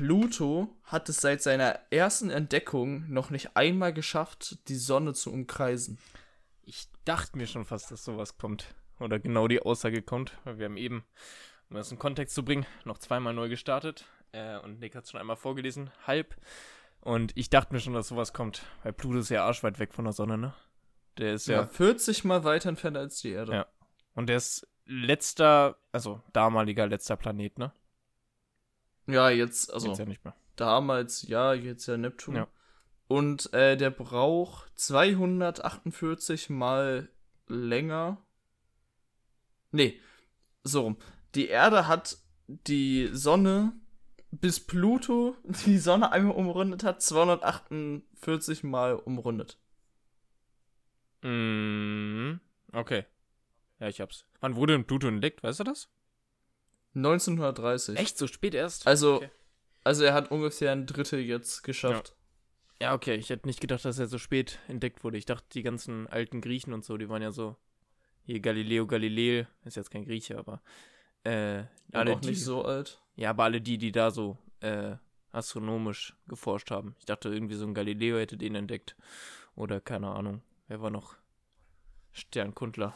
Pluto hat es seit seiner ersten Entdeckung noch nicht einmal geschafft, die Sonne zu umkreisen. Ich dachte mir schon fast, dass sowas kommt. Oder genau die Aussage kommt. Weil wir haben eben, um das in Kontext zu bringen, noch zweimal neu gestartet. Äh, und Nick hat es schon einmal vorgelesen, halb. Und ich dachte mir schon, dass sowas kommt. Weil Pluto ist ja arschweit weg von der Sonne, ne? Der ist ja. Ja, 40 mal weiter entfernt als die Erde. Ja. Und der ist letzter, also damaliger letzter Planet, ne? Ja, jetzt, also Jetzt ja nicht mehr. damals ja, jetzt ja Neptun. Ja. Und äh, der braucht 248 mal länger. Nee, so rum. Die Erde hat die Sonne, bis Pluto die Sonne einmal umrundet hat, 248 mal umrundet. Mhm. Okay. Ja, ich hab's. Wann wurde denn Pluto entdeckt? Weißt du das? 1930. Echt so spät erst? Also, Okay. also er hat ungefähr ein Drittel jetzt geschafft. Ja, okay. Ich hätte nicht gedacht, dass er so spät entdeckt wurde. Ich dachte, die ganzen alten Griechen und so, die waren ja so. Hier Galileo Galilei, ist jetzt kein Grieche, aber. Äh, alle auch die, nicht so alt. Ja, aber alle die, die da so äh, astronomisch geforscht haben. Ich dachte, irgendwie so ein Galileo hätte den entdeckt. Oder keine Ahnung. Wer war noch? Sternkundler.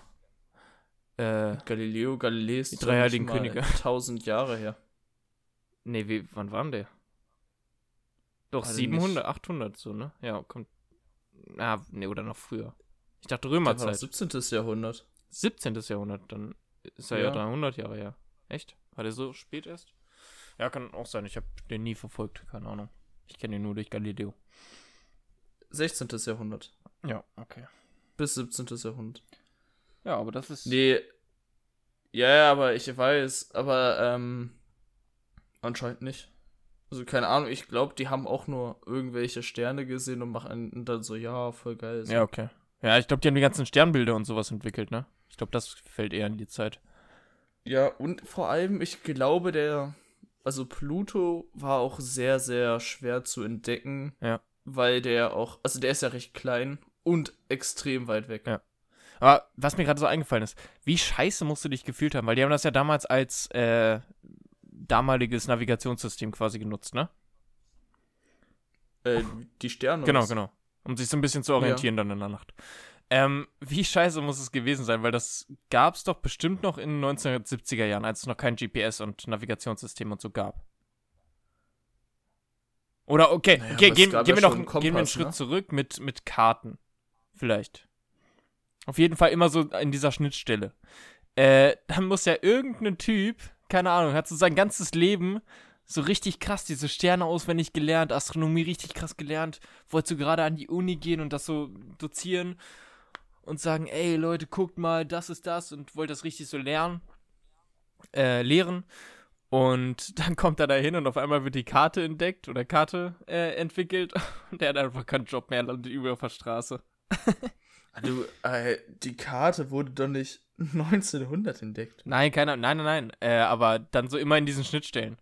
Äh, Galileo Galilei ist Die doch drei nicht heiligen mal Könige. 1000 Jahre her. nee, wie, wann war denn der? Doch, Also 700, 800 so, ne? Ja, kommt. Ah, nee, oder noch früher. Ich dachte Das war Römerzeit. 17. Jahrhundert. 17. Jahrhundert, dann ist er ja, Ja. 300 Jahre her. Echt? War der so spät erst? Ja, kann auch sein. Ich habe den nie verfolgt, keine Ahnung. Ich kenne ihn nur durch Galileo. 16. Jahrhundert. Ja, okay. Bis 17. Jahrhundert. Ja, aber das ist. Nee. Ja, ja, aber ich weiß, aber ähm, anscheinend nicht. Also keine Ahnung, ich glaube, die haben auch nur irgendwelche Sterne gesehen und machen dann so, ja, voll geil. So. Ja, okay. Ja, ich glaube, die haben die ganzen Sternbilder und sowas entwickelt, ne? Ich glaube, das fällt eher in die Zeit. Ja, und vor allem, ich glaube, der, also Pluto war auch sehr, sehr schwer zu entdecken. Ja. Weil der auch, also der ist ja recht klein und extrem weit weg. Ja. Aber was mir gerade so eingefallen ist, wie scheiße musst du dich gefühlt haben? Weil die haben das ja damals als äh, damaliges Navigationssystem quasi genutzt, ne? Äh, die Sterne. Genau, genau. Um sich so ein bisschen zu orientieren dann in der Nacht. Ähm, wie scheiße muss es gewesen sein? Weil das gab es doch bestimmt noch in den 1970er Jahren, als es noch kein GPS und Navigationssystem und so gab. Oder okay, Naja, okay gehen, gehen ja wir noch schon gehen wir einen Kompass, Schritt ne? zurück mit, mit Karten. Vielleicht. Auf jeden Fall immer so in dieser Schnittstelle. Äh, dann muss ja irgendein Typ, keine Ahnung, hat so sein ganzes Leben so richtig krass diese Sterne auswendig gelernt, Astronomie richtig krass gelernt, wollte so gerade an die Uni gehen und das so dozieren und sagen, ey Leute, guckt mal, das ist das und wollte das richtig so lernen, äh, lehren. Und dann kommt er da hin und auf einmal wird die Karte entdeckt oder Karte äh, entwickelt und er hat einfach keinen Job mehr, landet über auf der Straße. Du, äh, die Karte wurde doch nicht 1900 entdeckt. Nein, keiner, nein, nein, nein. Äh, aber dann so immer in diesen Schnittstellen.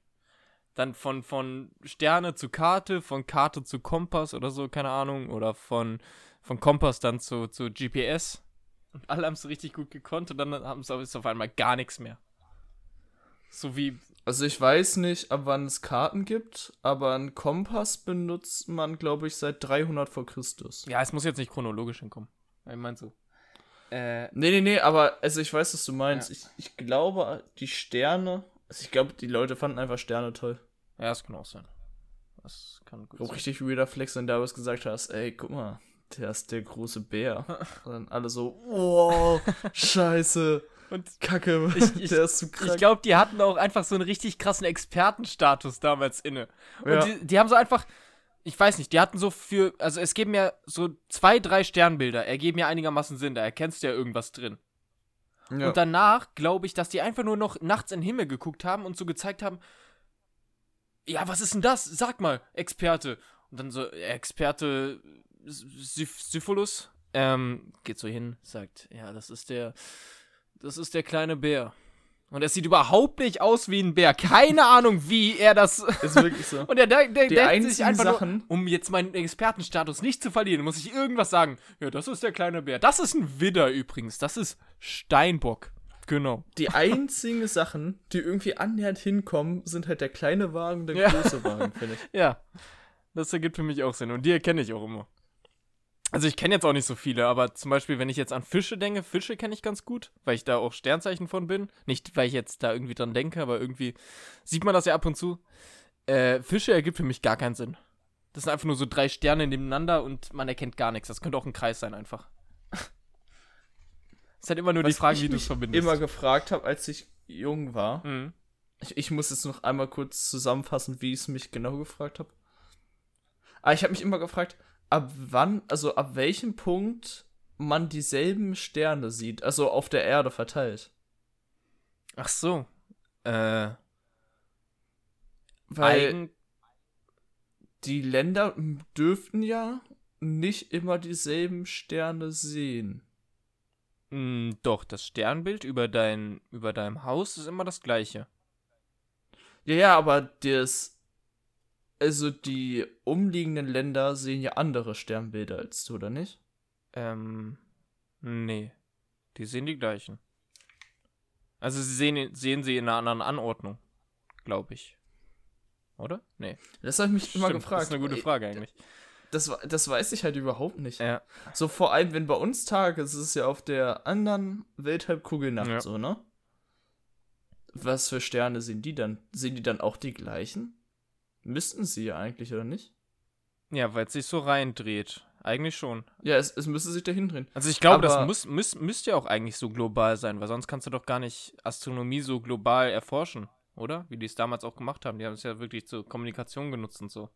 Dann von, von Sterne zu Karte, von Karte zu Kompass oder so, keine Ahnung. Oder von, von Kompass dann zu, zu GPS. Und alle haben es richtig gut gekonnt und dann haben sie ist auf einmal gar nichts mehr. So wie, Also ich weiß nicht, ab wann es Karten gibt, aber einen Kompass benutzt man, glaube ich, seit 300 vor Christus. ja, es muss jetzt nicht chronologisch hinkommen. Ich meine so. Äh, Nee, nee, nee, aber also ich weiß, was du meinst. Ich, ich glaube, die Sterne, also ich glaube, die Leute fanden einfach Sterne toll. ja, das kann auch sein. Das kann gut Auch sein. richtig weirder Flex, wenn du damals gesagt hast, ey, guck mal, der ist der große Bär. Und dann alle so, wow, scheiße, Und Kacke, Ich- ich- der ist zu krank. Ich glaube, die hatten auch einfach so einen richtig krassen Expertenstatus damals inne. Und Ja. die, die haben so einfach, ich weiß nicht, die hatten so für, also es geben ja so zwei, drei Sternbilder, ergeben ja einigermaßen Sinn, da erkennst du ja irgendwas drin. ja. Und danach glaube ich, dass die einfach nur noch nachts in den Himmel geguckt haben und so gezeigt haben, ja, was ist denn das? Sag mal, Experte. Und dann so, Experte Syph Syphilus, ähm, geht so hin, sagt, ja, das ist der, das ist der kleine Bär. Und er sieht überhaupt nicht aus wie ein Bär. Keine Ahnung, wie er das. ist wirklich so. Und er der, der, Die denkt sich einfach Sachen- nur, um jetzt meinen Expertenstatus nicht zu verlieren, muss ich irgendwas sagen. Ja, das ist der kleine Bär. Das ist ein Widder übrigens. Das ist Steinbock. Genau. Die einzigen Sachen, die irgendwie annähernd hinkommen, sind halt der kleine Wagen und der Ja. große Wagen, finde ich. Ja, das ergibt für mich auch Sinn. Und die erkenne ich auch immer. Also ich kenne jetzt auch nicht so viele, aber zum Beispiel, wenn ich jetzt an Fische denke, Fische kenne ich ganz gut, weil ich da auch Sternzeichen von bin. Nicht, weil ich jetzt da irgendwie dran denke, aber irgendwie sieht man das ja ab und zu. Äh, Fische ergibt für mich gar keinen Sinn. Das sind einfach nur so drei Sterne nebeneinander und man erkennt gar nichts. Das könnte auch ein Kreis sein einfach. Es ist halt immer nur die Was Frage, ich wie du es verbindest. immer gefragt habe, als ich jung war. Mhm. Ich, ich muss jetzt noch einmal kurz zusammenfassen, wie ich es mich genau gefragt habe. Aber ich habe mich immer gefragt, ab wann, also ab welchem Punkt man dieselben Sterne sieht, also auf der Erde verteilt. Ach so. Äh, Weil eigen, die Länder dürften ja nicht immer dieselben Sterne sehen. mh, doch, das Sternbild über, dein, über deinem Haus ist immer das gleiche. Ja, ja, aber das. Also die umliegenden Länder sehen ja andere Sternbilder als du, oder nicht? Ähm, nee. Die sehen die gleichen. Also sie sehen, sehen sie in einer anderen Anordnung, glaube ich. Oder? Nee. Das habe ich mich immer Stimmt, gefragt. Das ist eine gute Frage eigentlich. Das, das weiß ich halt überhaupt nicht. Ja. So vor allem, wenn bei uns Tag ist, ist es ja auf der anderen Welthalbkugel Nacht Ja. so, ne? Was für Sterne sehen die dann? Sehen die dann auch die gleichen? Müssten sie ja eigentlich, oder nicht? Ja, weil es sich so reindreht. Eigentlich schon. Ja, es, es müsste sich dahin drehen. Also ich glaube, das muss, muss, müsste ja auch eigentlich so global sein, weil sonst kannst du doch gar nicht Astronomie so global erforschen, oder? Wie die es damals auch gemacht haben. Die haben es ja wirklich zur Kommunikation genutzt und so.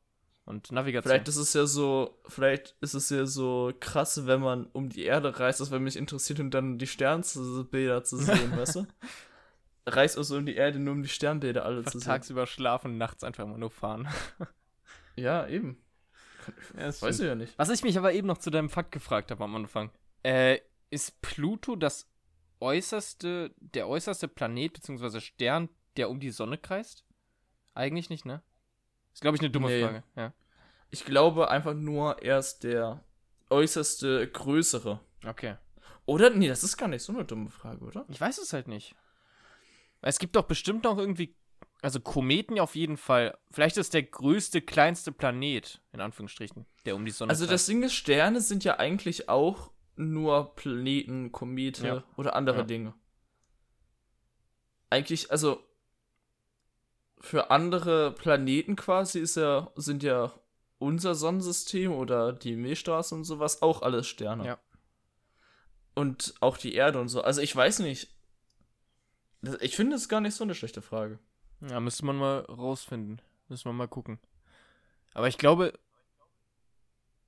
Und Navigation. Vielleicht ist es ja so, vielleicht ist es ja so krass, wenn man um die Erde reist, das wäre mich interessiert, um dann die Sternbilder zu sehen, weißt du? Reist also um die Erde, nur um die Sternbilder alle zu sehen. tagsüber schlafen, nachts einfach mal nur fahren. Ja, eben. Ja, das Weiß ich ja nicht. Was ich mich aber eben noch zu deinem Fakt gefragt habe am Anfang. Äh, ist Pluto das äußerste, der äußerste Planet bzw. Stern, der um die Sonne kreist? Eigentlich nicht, ne? Ist, glaube ich, eine dumme Nee. Frage. Ja. Ich glaube einfach nur, er ist der äußerste größere. Okay. Oder? Nee, das ist gar nicht so eine dumme Frage, oder? Ich weiß es halt nicht. Es gibt doch bestimmt noch irgendwie. Also Kometen ja auf jeden Fall. Vielleicht ist der größte, kleinste Planet, in Anführungsstrichen, der um die Sonne Also das. Ding ist, Sterne sind ja eigentlich auch nur Planeten, Komete Ja. oder andere Ja. Dinge. Eigentlich, also für andere Planeten quasi ist ja, sind ja unser Sonnensystem oder die Milchstraße und sowas auch alles Sterne. Ja. Und auch die Erde und so. Also ich weiß nicht. Das- Ich finde es gar nicht so eine schlechte Frage. Ja, müsste man mal rausfinden. Müssen wir mal gucken. Aber ich glaube,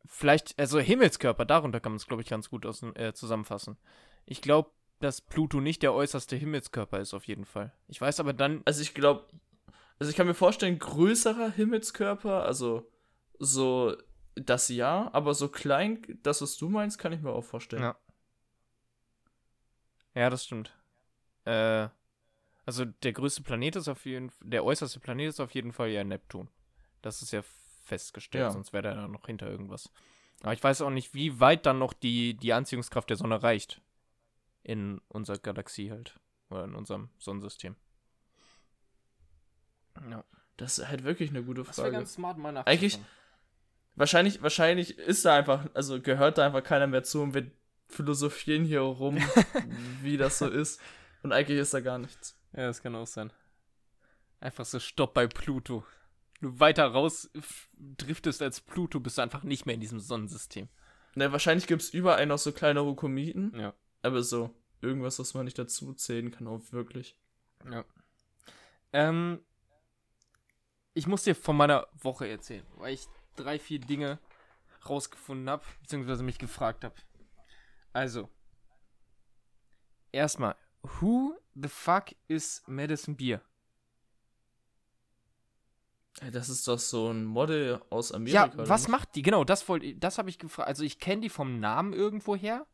vielleicht, also Himmelskörper, darunter kann man es, glaube ich, ganz gut aus, äh, zusammenfassen. Ich glaube, dass Pluto nicht der äußerste Himmelskörper ist, auf jeden Fall. Ich weiß aber dann, Also ich glaube, also ich kann mir vorstellen, größerer Himmelskörper, also so das ja, aber so klein, das was du meinst, kann ich mir auch vorstellen. Ja. ja, das stimmt. Äh, also der größte Planet ist auf jeden der äußerste Planet ist auf jeden Fall ja Neptun. Das ist ja festgestellt, Ja. sonst wäre der da noch hinter irgendwas. Aber ich weiß auch nicht, wie weit dann noch die, die Anziehungskraft der Sonne reicht. In unserer Galaxie halt. Oder in unserem Sonnensystem. Ja. Das ist halt wirklich eine gute Das wäre Frage. ganz smart, mal Eigentlich- nachzuschauen. Wahrscheinlich, wahrscheinlich ist da einfach, also gehört da einfach keiner mehr zu und wir philosophieren hier rum, wie das so ist. Und eigentlich ist da gar nichts. Ja, das kann auch sein. Einfach so Stopp bei Pluto. Du weiter raus driftest als Pluto, bist du einfach nicht mehr in diesem Sonnensystem. Ne, wahrscheinlich gibt es überall noch so kleinere Kometen, Ja. aber so irgendwas, was man nicht dazu zählen kann, auch wirklich. Ja. Ähm, ich muss dir von meiner Woche erzählen, weil ich drei, vier Dinge rausgefunden habe, beziehungsweise mich gefragt habe. Also, erstmal, who the fuck is Madison Beer? Das ist doch so ein Model aus Amerika. Ja, was macht die? Genau, das wollte das habe ich gefragt. Also ich kenne die vom Namen irgendwo her,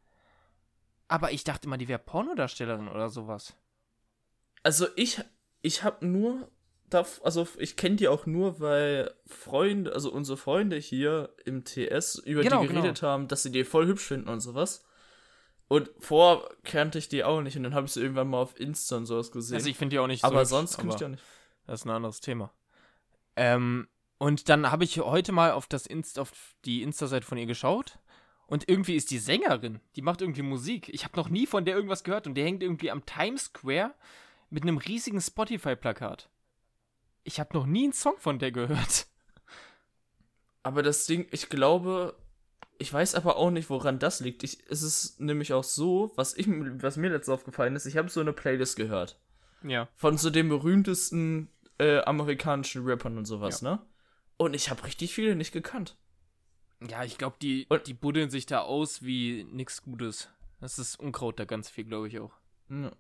aber ich dachte immer, die wäre Pornodarstellerin oder sowas. Also ich, ich habe nur, also ich kenne die auch nur, weil Freunde, also unsere Freunde hier im TS über Genau, die geredet haben, dass sie die voll hübsch finden und sowas. Und vorher kannte ich die auch nicht und dann habe ich sie irgendwann mal auf Insta und sowas gesehen. Also ich finde die auch nicht so aber hübsch, sonst kann ich die auch nicht. Das ist ein anderes Thema. Ähm, und dann habe ich heute mal auf, das Inst auf die Insta-Seite von ihr geschaut. Und irgendwie ist die Sängerin, die macht irgendwie Musik. Ich habe noch nie von der irgendwas gehört und die hängt irgendwie am Times Square mit einem riesigen Spotify-Plakat. Ich habe noch nie einen Song von der gehört. Aber das Ding, ich glaube, ich weiß aber auch nicht, woran das liegt. Ich, es ist nämlich auch so, was, ich, was mir letztens aufgefallen ist, ich habe so eine Playlist gehört. Ja. Von so den berühmtesten äh, amerikanischen Rappern und sowas, ne? Und ich habe richtig viele nicht gekannt. Ja, ich glaube, die, Und- die buddeln sich da aus wie nix Gutes. Das ist Unkraut da ganz viel, glaube ich auch. Ja.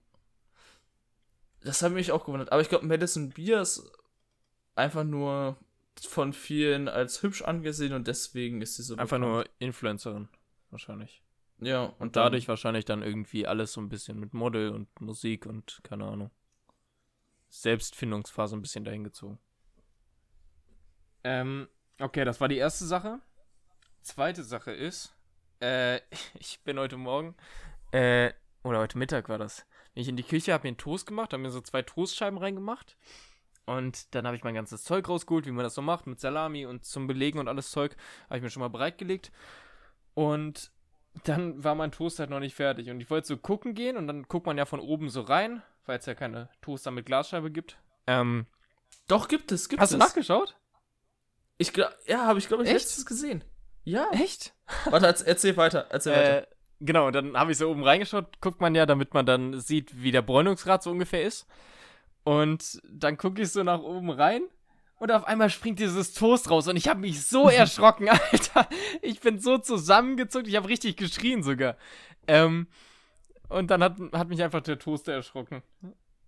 Das hat mich auch gewundert. Aber ich glaube, Madison Beer ist einfach nur von vielen als hübsch angesehen und deswegen ist sie so Einfach bekannt. nur Influencerin, wahrscheinlich. Ja, und Und dann, dadurch wahrscheinlich dann irgendwie alles so ein bisschen mit Model und Musik und keine Ahnung. Selbstfindungsphase ein bisschen dahin gezogen. Ähm, okay, das war die erste Sache. Zweite Sache ist, äh, ich bin heute Morgen, äh, oder heute Mittag war das. Bin ich in die Küche, habe mir einen Toast gemacht, habe mir so zwei Toastscheiben reingemacht. Und dann habe ich mein ganzes Zeug rausgeholt, wie man das so macht, mit Salami und zum Belegen und alles Zeug. Habe ich mir schon mal bereitgelegt. Und dann war mein Toast halt noch nicht fertig. Und ich wollte so gucken gehen und dann guckt man ja von oben so rein, weil es ja keine Toaster mit Glasscheibe gibt. Ähm, Doch, gibt es, gibt hast du es. nachgeschaut? Ich glaube, ja, habe ich, glaube ich, Echt? letztens gesehen. Ja. Echt? Warte, erz- erzähl weiter, erzähl weiter. Äh, genau, dann habe ich so oben reingeschaut, guckt man ja, damit man dann sieht, wie der Bräunungsgrad so ungefähr ist. Und dann gucke ich so nach oben rein und auf einmal springt dieses Toast raus und ich habe mich so erschrocken, Alter. Ich bin so zusammengezuckt, ich habe richtig geschrien sogar. Ähm, und dann hat, hat mich einfach der Toaster erschrocken.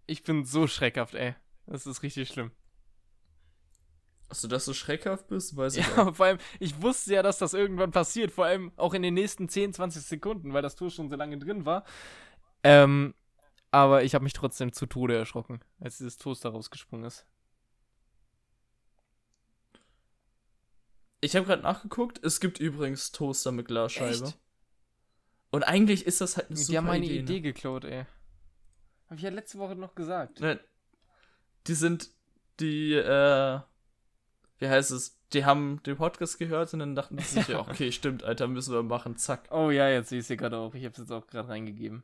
Ich bin so schreckhaft, ey. Das ist richtig schlimm. Dass du das so schreckhaft bist, weiß ich auch. Ja, vor allem, ich wusste ja, dass das irgendwann passiert, vor allem auch in den nächsten 10, 20 Sekunden, weil das Toast schon so lange drin war. Ähm, aber ich habe mich trotzdem zu Tode erschrocken, als dieses Toast da rausgesprungen ist. Ich habe gerade nachgeguckt, es gibt übrigens Toaster mit Glasscheibe. Echt? Und eigentlich ist das halt eine super Die haben meine Idee. Idee, ne? geklaut, ey. Hab ich ja letzte Woche noch gesagt. Ne, Die sind, die, äh, wie heißt es? Die haben den Podcast gehört und dann dachten sie sich, ja, okay, stimmt, Alter, müssen wir machen, zack. Oh ja, jetzt sehe ich es hier gerade auch. Ich habe es jetzt auch gerade reingegeben.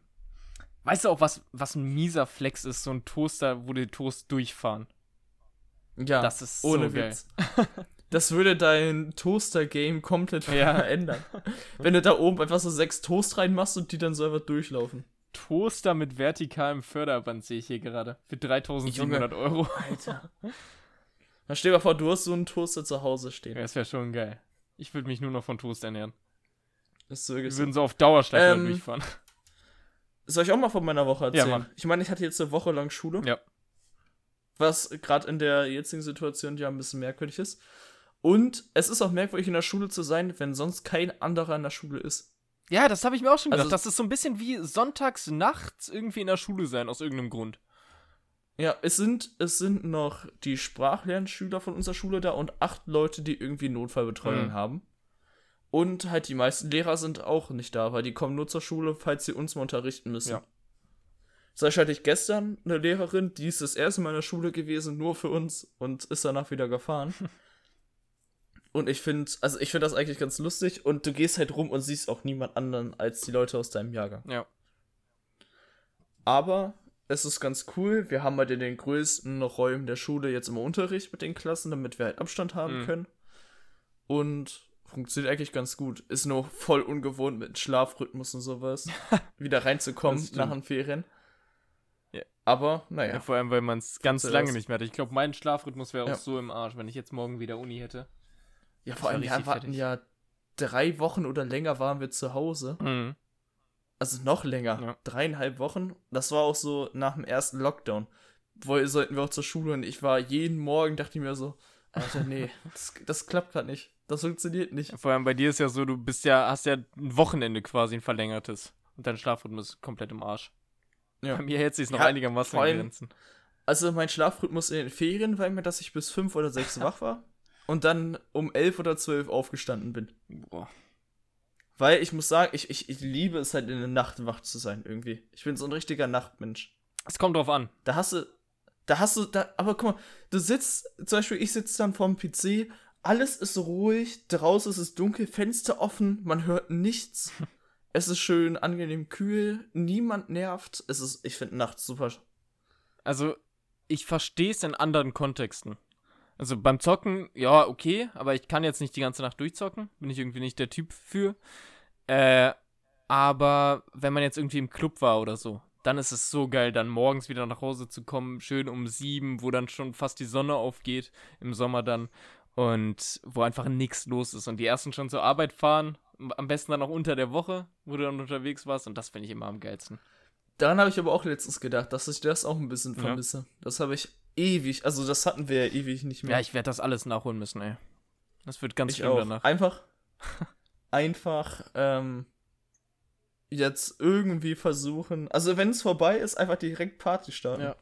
Weißt du auch, was, was ein mieser Flex ist? So ein Toaster, wo die Toast durchfahren. Ja, Das ist ohne so. Witz. Das würde dein Toaster-Game komplett Ja. verändern. Wenn du da oben einfach so sechs Toast reinmachst und die dann so einfach durchlaufen. Toaster mit vertikalem Förderband sehe ich hier gerade. Für 3700 Euro. Alter. Dann stell dir mal vor, du hast so einen Toaster zu Hause stehen. Ja, das wäre schon geil. Ich würde mich nur noch von Toast ernähren. Das ist Wir wirklich so. würden so auf Dauerschleife Ähm, durchfahren. Soll ich auch mal von meiner Woche erzählen? Ja, mach. Ich meine, ich hatte jetzt eine Woche lang Schule. Ja. Was gerade in der jetzigen Situation ja ein bisschen merkwürdig ist. Und es ist auch merkwürdig, in der Schule zu sein, wenn sonst kein anderer in der Schule ist. Ja, das habe ich mir auch schon gedacht. Also- das ist so ein bisschen wie sonntags nachts irgendwie in der Schule sein, aus irgendeinem Grund. Ja, es sind, es sind noch die Sprachlernschüler von unserer Schule da und acht Leute, die irgendwie Notfallbetreuung Mhm. haben. Und halt die meisten Lehrer sind auch nicht da, weil die kommen nur zur Schule, falls sie uns mal unterrichten müssen. Ja. Zum Beispiel hatte ich gestern eine Lehrerin, die ist das erste Mal in der Schule gewesen, nur für uns und ist danach wieder gefahren. und ich finde, also ich finde das eigentlich ganz lustig und du gehst halt rum und siehst auch niemand anderen als die Leute aus deinem Jahrgang. Ja. Aber es ist ganz cool. Wir haben halt in den größten Räumen der Schule jetzt immer Unterricht mit den Klassen, damit wir halt Abstand haben Mhm. können. Und funktioniert eigentlich ganz gut. Ist nur voll ungewohnt mit Schlafrhythmus und sowas. wieder reinzukommen nach den Ferien. Ja. Aber, Ja, naja. vor allem, weil man es ganz lange das? nicht mehr hatte. Ich glaube, mein Schlafrhythmus wäre auch Ja. so im Arsch, wenn ich jetzt morgen wieder Uni hätte. Ja, vor allem, wir hatten ja drei Wochen oder länger waren wir zu Hause. Mhm. Also noch länger. Ja. Dreieinhalb Wochen. Das war auch so nach dem ersten Lockdown. Wo sollten wir auch zur Schule und ich war jeden Morgen, dachte ich mir so, Alter, nee, das, das klappt gerade nicht. Das funktioniert nicht. Vor allem bei dir ist ja so, du bist ja, hast ja ein Wochenende quasi ein verlängertes. Und dein Schlafrhythmus ist komplett im Arsch. Ja. Bei mir hält sich noch Ja, einigermaßen vor in allem- Grenzen. Also mein Schlafrhythmus in den Ferien war immer, dass ich bis fünf oder sechs wach war und dann um elf oder zwölf aufgestanden bin. Boah. Weil ich muss sagen, ich, ich, ich liebe es halt in der Nacht wach zu sein irgendwie. Ich bin so ein richtiger Nachtmensch. Es kommt drauf an. Da hast du, da hast du, da, aber guck mal, du sitzt, zum Beispiel, ich sitze dann vorm PC, alles ist ruhig, draußen ist es dunkel, Fenster offen, man hört nichts. es ist schön angenehm kühl, niemand nervt. Es ist, ich finde nachts super. Also, ich verstehe es in anderen Kontexten. Also beim Zocken, ja, okay, aber ich kann jetzt nicht die ganze Nacht durchzocken. Bin ich irgendwie nicht der Typ für. Äh, aber wenn man jetzt irgendwie im Club war oder so, dann ist es so geil, dann morgens wieder nach Hause zu kommen, schön um sieben, wo dann schon fast die Sonne aufgeht, im Sommer dann, und wo einfach nichts los ist. Und die ersten schon zur Arbeit fahren, am besten dann auch unter der Woche, wo du dann unterwegs warst, und das finde ich immer am geilsten. Daran habe ich aber auch letztens gedacht, dass ich das auch ein bisschen vermisse. Ja. Das habe ich ewig, also das hatten wir ja ewig nicht mehr. Ja, ich werde das alles nachholen müssen, ey. Das wird ganz ich schlimm auch. danach. Einfach, einfach, ähm, jetzt irgendwie versuchen. Also wenn es vorbei ist, einfach direkt Party starten. Ja, ja.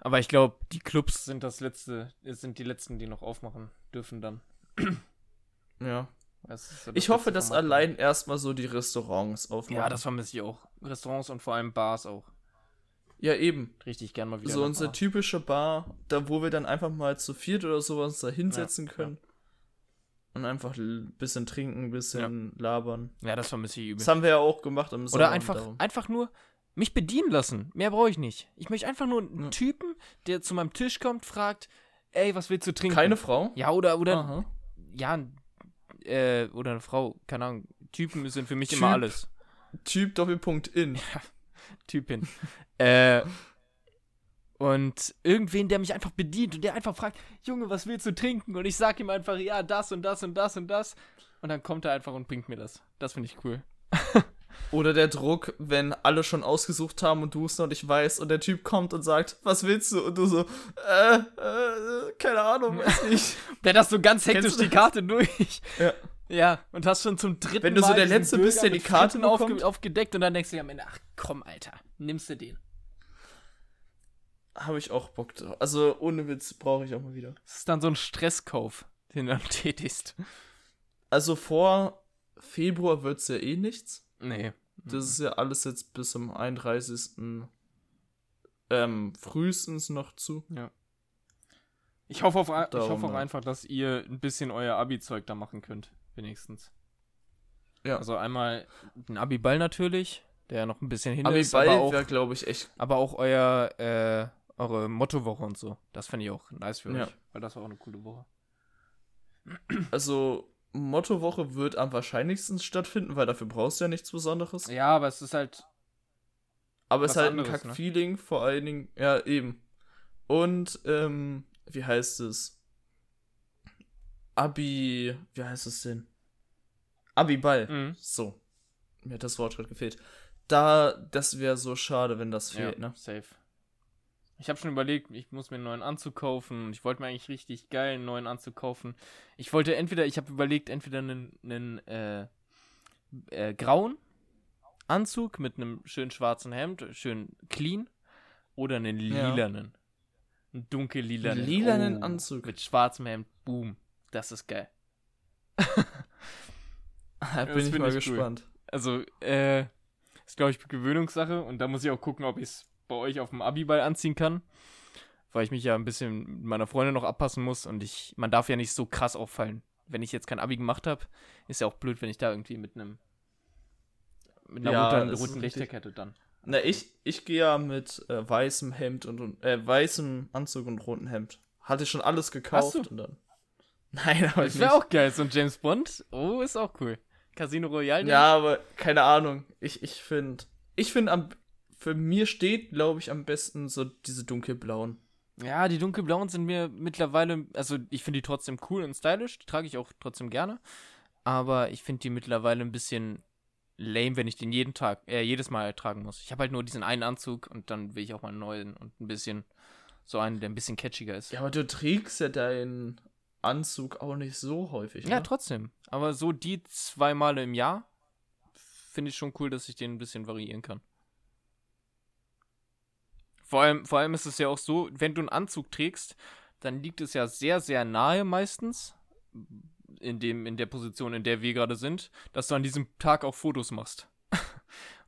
Aber ich glaube, die Clubs sind das letzte, sind die letzten, die noch aufmachen dürfen dann. ja. So ich hoffe, dass allein erstmal so die Restaurants aufmachen. Ja, das vermisse ich auch. Restaurants und vor allem Bars auch. Ja, eben. Richtig gern mal wieder. So unsere Bar. typische Bar, da wo wir dann einfach mal zu viert oder sowas da hinsetzen ja, können. Ja. Und einfach ein bisschen trinken, ein bisschen ja. labern. Ja, das vermisse ich übel. Das haben wir ja auch gemacht im Sommer. Oder einfach, einfach nur mich bedienen lassen. Mehr brauche ich nicht. Ich möchte einfach nur einen Typen, der zu meinem Tisch kommt, fragt, ey, was willst du trinken? Keine Frau? Ja, oder, oder, Aha. ja, äh, oder eine Frau, keine Ahnung. Typen sind für mich typ, immer alles. Typ Doppelpunkt in. Ja, Typin. äh, und irgendwen, der mich einfach bedient und der einfach fragt, Junge, was willst du trinken? Und ich sag ihm einfach, ja, das und das und das und das. Und dann kommt er einfach und bringt mir das. Das finde ich cool. Oder der Druck, wenn alle schon ausgesucht haben und du es noch nicht weißt und der Typ kommt und sagt, was willst du? Und du so, äh, äh, keine Ahnung, weiß nicht. der das so ganz hektisch die Karte durch. Ja. Ja, und hast schon zum dritten Mal. Wenn du so der Letzte bist, der die Karte aufge aufgedeckt und dann denkst du dir am Ende, ach komm, Alter, nimmst du den habe ich auch Bock drauf. Also ohne Witz brauche ich auch mal wieder. Das ist dann so ein Stresskauf, den du dann tätigst. Also vor Februar wird es ja eh nichts. Nee. Das ist ja alles jetzt bis zum 31. Ähm, frühestens noch zu. Ja. Ich hoffe, auf, ich hoffe auch einfach, dass ihr ein bisschen euer Abi-Zeug da machen könnt. Wenigstens. Ja. Also einmal den Abi-Ball natürlich, der noch ein bisschen hin Abi ist. Abi-Ball wäre, glaube ich, echt. Aber auch euer, äh, eure Mottowoche und so. Das fände ich auch nice für ja. euch, weil das war auch eine coole Woche. Also, Mottowoche wird am wahrscheinlichsten stattfinden, weil dafür brauchst du ja nichts Besonderes. Ja, aber es ist halt. Aber es ist halt anderes, ein ne? Kack-Feeling, ne? vor allen Dingen. Ja, eben. Und, ähm, wie heißt es? Abi. Wie heißt es denn? Abi-Ball. Mhm. So. Mir hat das Wort gerade gefehlt. Da, das wäre so schade, wenn das fehlt, ja, ne? Safe. Ich habe schon überlegt, ich muss mir einen neuen Anzug kaufen. Ich wollte mir eigentlich richtig geil einen neuen Anzug kaufen. Ich wollte entweder, ich habe überlegt, entweder einen, einen äh, äh, grauen Anzug mit einem schönen schwarzen Hemd, schön clean, oder einen lilanen. Ja. Einen dunkel lilanen. Lilanen oh, Anzug. Mit schwarzem Hemd. Boom. Das ist geil. da bin ich mal ich gespannt. Cool. Also, äh, ist glaube ich Gewöhnungssache und da muss ich auch gucken, ob ich es bei euch auf dem Abiball anziehen kann. Weil ich mich ja ein bisschen mit meiner Freundin noch abpassen muss und ich, man darf ja nicht so krass auffallen. Wenn ich jetzt kein Abi gemacht habe, ist ja auch blöd, wenn ich da irgendwie mit einem mit einer ja, roten, roten Lichterkette dann. Na, ich, ich gehe ja mit äh, weißem Hemd und, äh, weißem Anzug und rotem Hemd. Hatte schon alles gekauft und dann. Nein, aber Das wäre auch geil, so ein James Bond. Oh, ist auch cool. Casino Royale. Ja, aber keine Ahnung. Ich, ich finde, ich finde am, für mir steht, glaube ich, am besten so diese dunkelblauen. Ja, die dunkelblauen sind mir mittlerweile, also ich finde die trotzdem cool und stylisch, die trage ich auch trotzdem gerne. Aber ich finde die mittlerweile ein bisschen lame, wenn ich den jeden Tag, äh, jedes Mal tragen muss. Ich habe halt nur diesen einen Anzug und dann will ich auch mal einen neuen und ein bisschen, so einen, der ein bisschen catchiger ist. Ja, aber du trägst ja deinen Anzug auch nicht so häufig. Ja, ne? trotzdem. Aber so die zwei Male im Jahr finde ich schon cool, dass ich den ein bisschen variieren kann. Vor allem, vor allem ist es ja auch so, wenn du einen Anzug trägst, dann liegt es ja sehr, sehr nahe meistens. in, dem, in der Position, in der wir gerade sind, dass du an diesem Tag auch Fotos machst.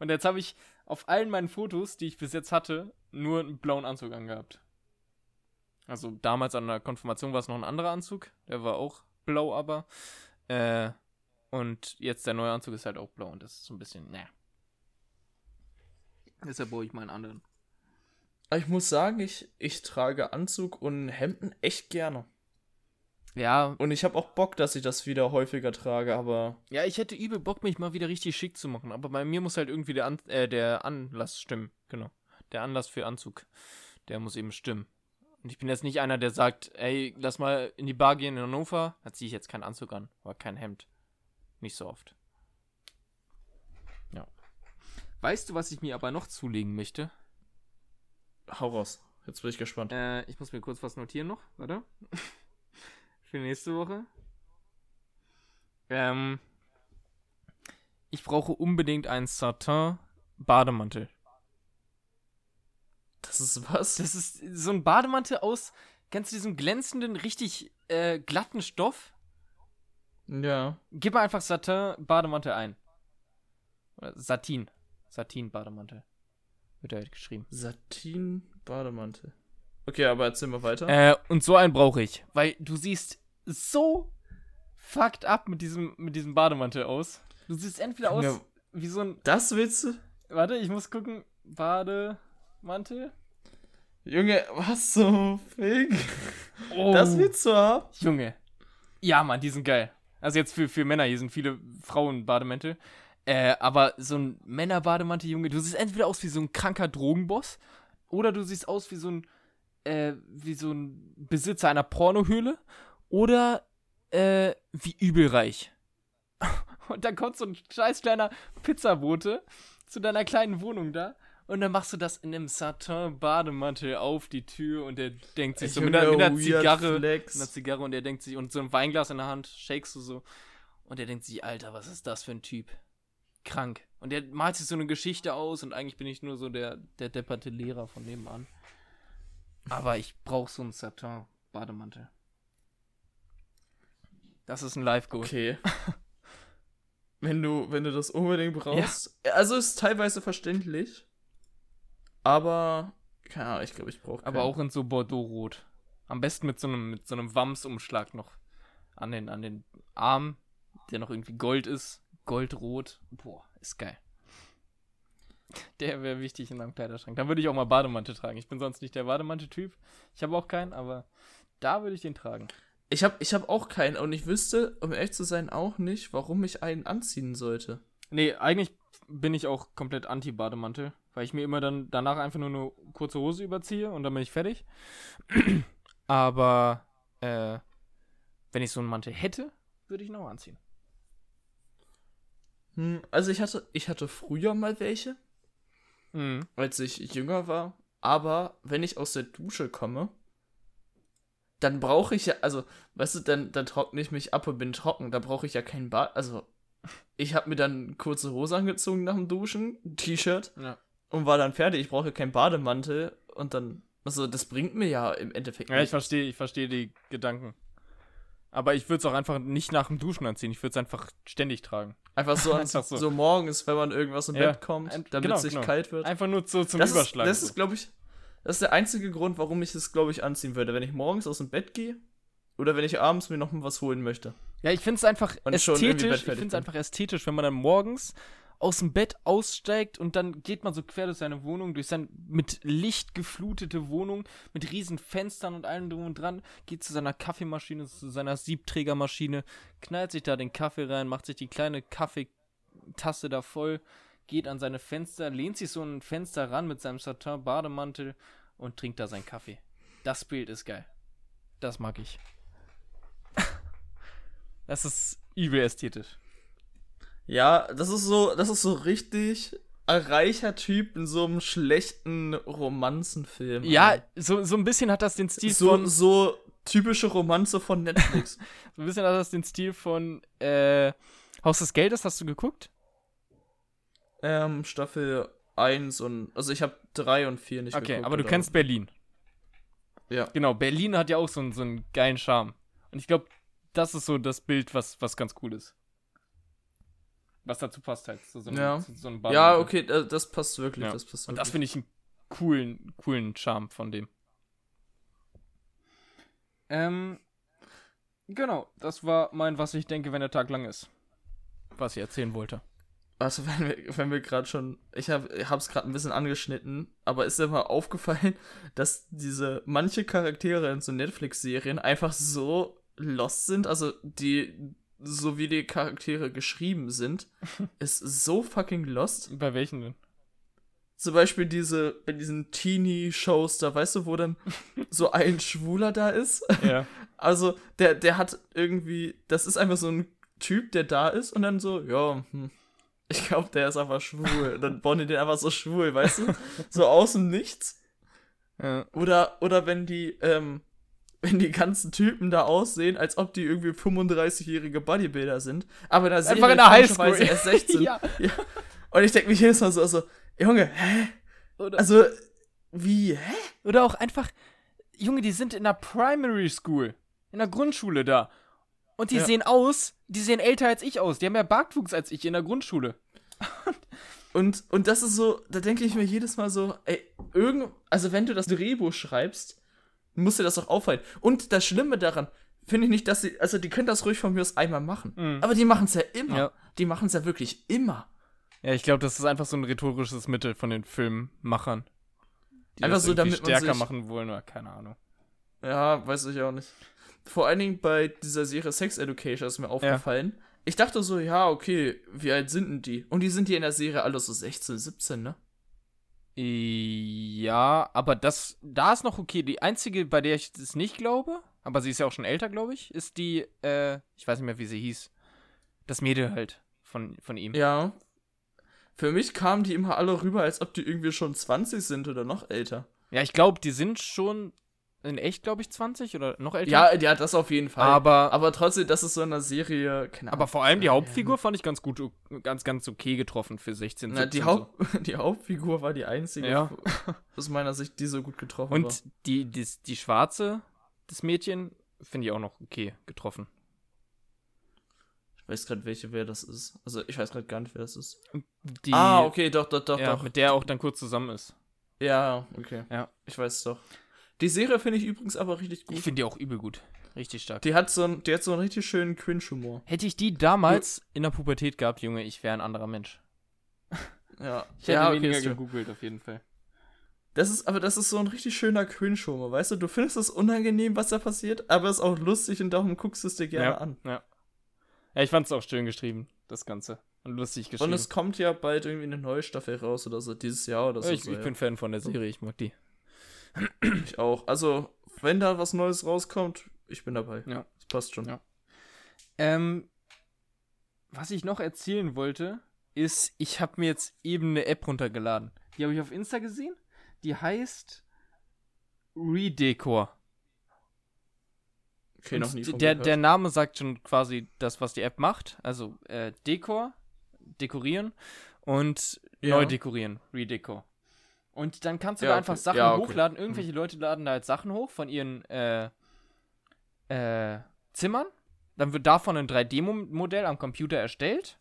und jetzt habe ich auf allen meinen Fotos, die ich bis jetzt hatte, nur einen blauen Anzug angehabt. Also damals an der Konfirmation war es noch ein anderer Anzug, der war auch blau, aber. Äh, und jetzt der neue Anzug ist halt auch blau und das ist so ein bisschen, naja. Deshalb brauche ich meinen anderen. Ich muss sagen, ich, ich trage Anzug und Hemden echt gerne. Ja. Und ich habe auch Bock, dass ich das wieder häufiger trage, aber. Ja, ich hätte übel Bock, mich mal wieder richtig schick zu machen. Aber bei mir muss halt irgendwie der, An äh, der Anlass stimmen. Genau. Der Anlass für Anzug. Der muss eben stimmen. Und ich bin jetzt nicht einer, der sagt, ey, lass mal in die Bar gehen in Hannover. Da ziehe ich jetzt keinen Anzug an. Aber kein Hemd. Nicht so oft. Ja. Weißt du, was ich mir aber noch zulegen möchte? Hau raus. Jetzt bin ich gespannt. Äh, ich muss mir kurz was notieren noch. Warte. für nächste Woche. Ähm, ich brauche unbedingt einen Satin Bademantel. Das ist was? Das ist so ein Bademantel aus ganz diesem glänzenden, richtig äh, glatten Stoff. Ja. Gib mal einfach Satin Bademantel ein. Oder Satin. Satin Bademantel. Wird halt geschrieben. Satin Bademantel. Okay, aber erzähl mal weiter. Äh, und so einen brauche ich. Weil du siehst so fucked up mit diesem, mit diesem Bademantel aus. Du siehst entweder aus Ja. wie so ein. Das willst du? Warte, ich muss gucken. Bademantel. Junge, was zum Fick? Oh. Das willst du haben? Junge. Ja, Mann, die sind geil. Also jetzt für, für Männer, hier sind viele Frauen-Bademäntel. Äh, aber so ein Männer-Bademantel, Junge, du siehst entweder aus wie so ein kranker Drogenboss oder du siehst aus wie so ein, äh, wie so ein Besitzer einer Pornohöhle oder, äh, wie übelreich. Und dann kommt so ein scheiß kleiner Pizzabote zu deiner kleinen Wohnung da und dann machst du das in einem Satin-Bademantel auf die Tür und der denkt sich so mit einer, mit einer Zigarre Flex. mit einer Zigarre und er denkt sich, und so ein Weinglas in der Hand, shakest du so. Und er denkt sich, Alter, was ist das für ein Typ? Krank. Und er malt sich so eine Geschichte aus und eigentlich bin ich nur so der, der depperte Lehrer von nebenan. Aber ich brauche so einen Satin-Bademantel. Das ist ein Live-Goal. Okay. wenn du, wenn du das unbedingt brauchst. Also ist teilweise verständlich. Aber, keine Ahnung, ich glaube, ich brauche Aber auch in so Bordeaux-Rot. Am besten mit so einem, mit so einem Wams-Umschlag noch an den, an den Arm, der noch irgendwie Gold ist. Goldrot. Boah, ist geil. Der wäre wichtig in meinem Kleiderschrank. Dann würde ich auch mal Bademantel tragen. Ich bin sonst nicht der Bademantel-Typ. Ich habe auch keinen, aber da würde ich den tragen. Ich habe ich hab auch keinen und ich wüsste, um ehrlich zu sein, auch nicht, warum ich einen anziehen sollte. Nee, eigentlich bin ich auch komplett anti-Bademantel, weil ich mir immer dann danach einfach nur eine kurze Hose überziehe und dann bin ich fertig. Aber äh, wenn ich so einen Mantel hätte, würde ich ihn auch anziehen. Hm, also ich hatte, ich hatte früher mal welche, Mhm. als ich jünger war. Aber wenn ich aus der Dusche komme, dann brauche ich ja, also, weißt du, dann, dann trockne ich mich ab und bin trocken. Da brauche ich ja kein Bad. Also, ich habe mir dann kurze Hose angezogen nach dem Duschen, T-Shirt Ja. und war dann fertig. Ich brauche keinen Bademantel und dann, also, das bringt mir ja im Endeffekt Ja, ich nichts. verstehe, ich verstehe die Gedanken. Aber ich würde es auch einfach nicht nach dem Duschen anziehen. Ich würde es einfach ständig tragen. Einfach so, Einfach so. so. morgens, wenn man irgendwas im Ja, Bett kommt, damit genau, es nicht genau. kalt wird. Einfach nur so zum das Überschlagen. Ist, das ist, glaube ich, das ist der einzige Grund, warum ich es, glaube ich, anziehen würde. Wenn ich morgens aus dem Bett gehe oder wenn ich abends mir noch mal was holen möchte. Ja, ich finde es einfach ästhetisch. Ich finde es einfach ästhetisch, wenn man dann morgens aus dem Bett aussteigt und dann geht man so quer durch seine Wohnung, durch seine mit Licht geflutete Wohnung, mit riesen Fenstern und allem drum und dran, geht zu seiner Kaffeemaschine, zu seiner Siebträgermaschine, knallt sich da den Kaffee rein, macht sich die kleine Kaffeetasse da voll, geht an seine Fenster, lehnt sich so ein Fenster ran mit seinem Satin-Bademantel und trinkt da seinen Kaffee. Das Bild ist geil. Das mag ich. Das ist übel ästhetisch. Ja, das ist so, das ist so richtig ein reicher Typ in so einem schlechten Romanzenfilm. Ja, Alter. so, so ein bisschen hat das den Stil so, von. so typische Romanze von Netflix. So ein bisschen hat das den Stil von äh, Haus des Geldes, hast du geguckt? ähm, Staffel 1 und, also ich habe 3 und 4 nicht Okay, geguckt. aber du kennst Berlin. Ja. Genau, Berlin hat ja auch so, einen- so einen geilen Charme. Und ich glaube, das ist so das Bild, was, was ganz cool ist. Was dazu passt halt. Zu so einem, Ja. zu so einem Ja, Bademantel. okay, da- das passt wirklich. Ja. Das passt Und das wirklich. finde ich einen coolen, coolen Charme von dem. Ähm, genau, das war mein, was ich denke, wenn der Tag lang ist. Was ich erzählen wollte. Also wenn wir, wenn wir gerade schon, ich habe es gerade ein bisschen angeschnitten, aber ist dir mal aufgefallen, dass diese manche Charaktere in so Netflix-Serien einfach so lost sind, also die, so wie die Charaktere geschrieben sind, ist so fucking lost. Bei welchen denn? Zum Beispiel diese, bei diesen Teenie-Shows da, weißt du, wo dann so ein Schwuler da ist. Ja. Also, der, der hat irgendwie, das ist einfach so ein Typ, der da ist und dann so, ja, hm, ich glaube, der ist einfach schwul. Und dann bauen die den einfach so schwul, weißt du? So aus dem Nichts. ja. Oder, oder wenn die, ähm, wenn die ganzen Typen da aussehen, als ob die irgendwie 35-jährige Bodybuilder sind, aber da Einfach in der Highschool. komischerweise erst 16. ja. Und ich denke mich jedes Mal so, also, Junge, hä? Oder, Also, wie, hä? oder auch einfach, Junge, die sind in der Primary School. In der Grundschule da. Und die Ja. sehen aus, die sehen älter als ich aus. Die haben mehr Bartwuchs als ich in der Grundschule. Und, und das ist so, da denke ich mir jedes Mal so, ey, irgend, also wenn du das Drehbuch schreibst, muss dir das doch auffallen. Und das Schlimme daran, finde ich nicht, dass sie, also die können das ruhig von mir aus einmal machen. Mhm. Aber die machen es ja immer. Ja. Die machen es ja wirklich immer. Ja, ich glaube, das ist einfach so ein rhetorisches Mittel von den Filmmachern. Die Einfach das so, damit man stärker sich- machen wollen oder keine Ahnung. Ja, weiß ich auch nicht. Vor allen Dingen bei dieser Serie Sex Education ist mir aufgefallen. Ich dachte so, ja, okay, wie alt sind denn die? Und die sind hier in der Serie alle so 16, 17, ne? Ja, aber das, da ist noch okay. Die einzige, bei der ich das nicht glaube, aber sie ist ja auch schon älter, glaube ich, ist die, äh, ich weiß nicht mehr, wie sie hieß. Das Mädel halt von, von ihm. Ja. Für mich kamen die immer alle rüber, als ob die irgendwie schon 20 sind oder noch älter. Ja, ich glaube, die sind schon in echt, glaube ich, 20 oder noch älter. Ja, ja, das auf jeden Fall. aber, Aber trotzdem, das ist so eine Serie, keine aber vor allem die Hauptfigur fand ich ganz gut, ganz, ganz okay getroffen für 16, Na, die, 17 Haupt, die Hauptfigur war die einzige, Ja. aus meiner Sicht, die so gut getroffen war. Und die, die, die schwarze, das Mädchen, finde ich auch noch okay getroffen. Ich weiß gerade, welche wer das ist. Also, ich weiß gerade gar nicht, wer das ist. Die, ah, okay, doch, doch, doch, ja, doch. mit der er auch dann kurz zusammen ist. Ja, okay. Ja. Ich weiß es doch. Die Serie finde ich übrigens aber richtig gut. Ich finde die auch übel gut. Richtig stark. Die hat so einen, die hat so einen richtig schönen Cringe-Humor. Hätte ich die damals in der Pubertät gehabt, Junge, ich wäre ein anderer Mensch. Ja. Ich hätte ja, okay, weniger gegoogelt, auf jeden Fall. Das ist, aber das ist so ein richtig schöner Cringe-Humor, weißt du? Du findest es unangenehm, was da passiert, aber es ist auch lustig und darum guckst du es dir gerne ja, an. Ja. ja, ich fand es auch schön geschrieben, das Ganze. Und lustig geschrieben. Und es kommt ja bald irgendwie eine neue Staffel raus oder so, dieses Jahr oder so. ich, so, ich ja. bin Fan von der Serie, ich mag die. Ich auch. Also, wenn da was Neues rauskommt, ich bin dabei. Ja. Das passt schon. Ja. Ähm, was ich noch erzählen wollte, ist, ich habe mir jetzt eben eine App runtergeladen. Die habe ich auf Insta gesehen. Die heißt Redecor. Okay, noch nie der, gehört. der Name sagt schon quasi das, was die App macht. Also äh, Dekor, dekorieren und Ja. neu dekorieren, Redecor. Und dann kannst du Ja, da okay. einfach Sachen Ja, okay. hochladen. Irgendwelche Leute laden da halt Sachen hoch von ihren äh, äh, Zimmern. Dann wird davon ein 3D-Modell am Computer erstellt,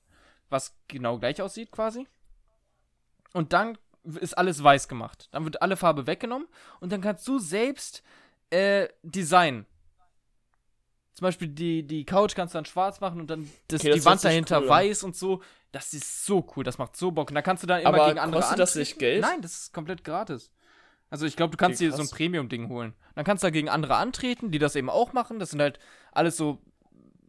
was genau gleich aussieht quasi. Und dann ist alles weiß gemacht. Dann wird alle Farbe weggenommen und dann kannst du selbst äh, designen. Zum Beispiel die, die Couch kannst du dann schwarz machen und dann das, Okay, die Wand dahinter cool weiß und so. Das ist so cool, das macht so Bock. Und da kannst du dann immer Aber gegen andere kostet das nicht Geld? Nein, das ist komplett gratis. Also ich glaube, du kannst Okay, dir so ein. Premium-Ding holen. Dann kannst du da gegen andere antreten, die das eben auch machen. Das sind halt alles so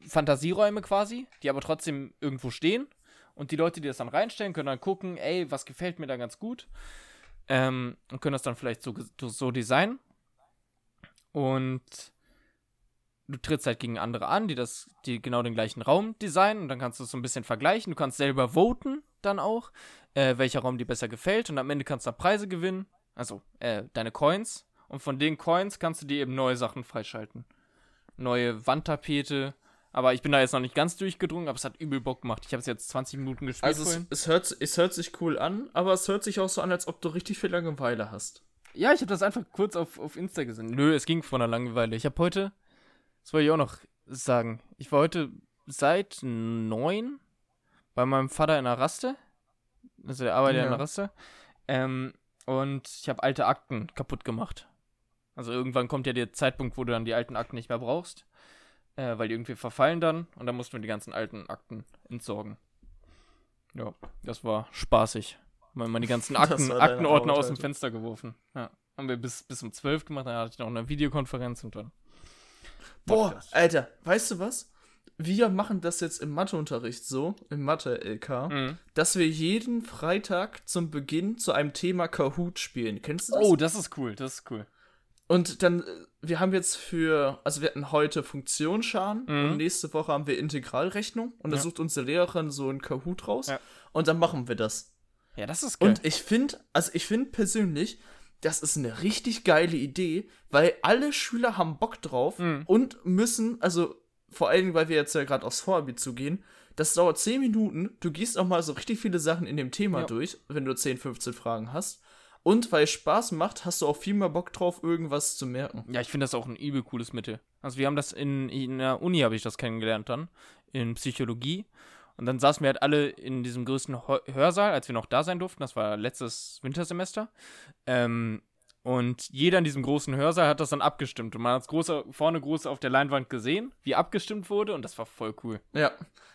Fantasieräume quasi, die aber trotzdem irgendwo stehen. Und die Leute, die das dann reinstellen, können dann gucken, ey, was gefällt mir da ganz gut. Ähm, und können das dann vielleicht so, so designen. Und du trittst halt gegen andere an, die das, die genau den gleichen Raum designen und dann kannst du es so ein bisschen vergleichen. Du kannst selber voten dann auch, äh, welcher Raum dir besser gefällt und am Ende kannst du dann Preise gewinnen, also äh, deine Coins und von den Coins kannst du dir eben neue Sachen freischalten. Neue Wandtapete, aber ich bin da jetzt noch nicht ganz durchgedrungen, aber es hat übel Bock gemacht. Ich habe es jetzt 20 Minuten gespielt Also, es, es, hört, es hört sich cool an, aber es hört sich auch so an, als ob du richtig viel Langeweile hast. Ja, ich habe das einfach kurz auf, auf Insta gesehen. Nö, es ging von der Langeweile. Ich habe heute, das wollte ich auch noch sagen. Ich war heute seit neun bei meinem Vater in der Raste. Also der arbeitet ja. in der Raste. Ähm, und ich habe alte Akten kaputt gemacht. Also irgendwann kommt ja der Zeitpunkt, wo du dann die alten Akten nicht mehr brauchst. Äh, weil die irgendwie verfallen dann. Und dann mussten wir die ganzen alten Akten entsorgen. Ja, das war spaßig. Haben wir die ganzen Akten, Aktenordner aus dem Fenster geworfen. Ja. Haben wir bis, bis um 12 gemacht, dann hatte ich noch eine Videokonferenz und dann. Boah, Alter, weißt du was? Wir machen das jetzt im Matheunterricht so, im Mathe-LK, mhm. dass wir jeden Freitag zum Beginn zu einem Thema Kahoot spielen. Kennst du das? Oh, das ist cool, das ist cool. Und dann, äh, wir haben jetzt für, also wir hatten heute Funktionsscharen mhm. und nächste Woche haben wir Integralrechnung und da ja. sucht unsere Lehrerin so ein Kahoot raus ja. und dann machen wir das. Ja, das ist geil. Und ich finde, also ich finde persönlich, das ist eine richtig geile Idee, weil alle Schüler haben Bock drauf mhm. und müssen, also vor allem, weil wir jetzt ja gerade aufs Vorabi zugehen, das dauert 10 Minuten, du gehst auch mal so richtig viele Sachen in dem Thema ja. durch, wenn du 10, 15 Fragen hast. Und weil es Spaß macht, hast du auch viel mehr Bock drauf, irgendwas zu merken. Ja, ich finde das auch ein übel cooles Mittel. Also wir haben das in, in der Uni, habe ich das kennengelernt dann, in Psychologie. Und dann saßen wir halt alle in diesem größten Hörsaal, als wir noch da sein durften. Das war letztes Wintersemester. Ähm, und jeder in diesem großen Hörsaal hat das dann abgestimmt. Und man hat es große, vorne groß auf der Leinwand gesehen, wie abgestimmt wurde. Und das war voll cool. Ja.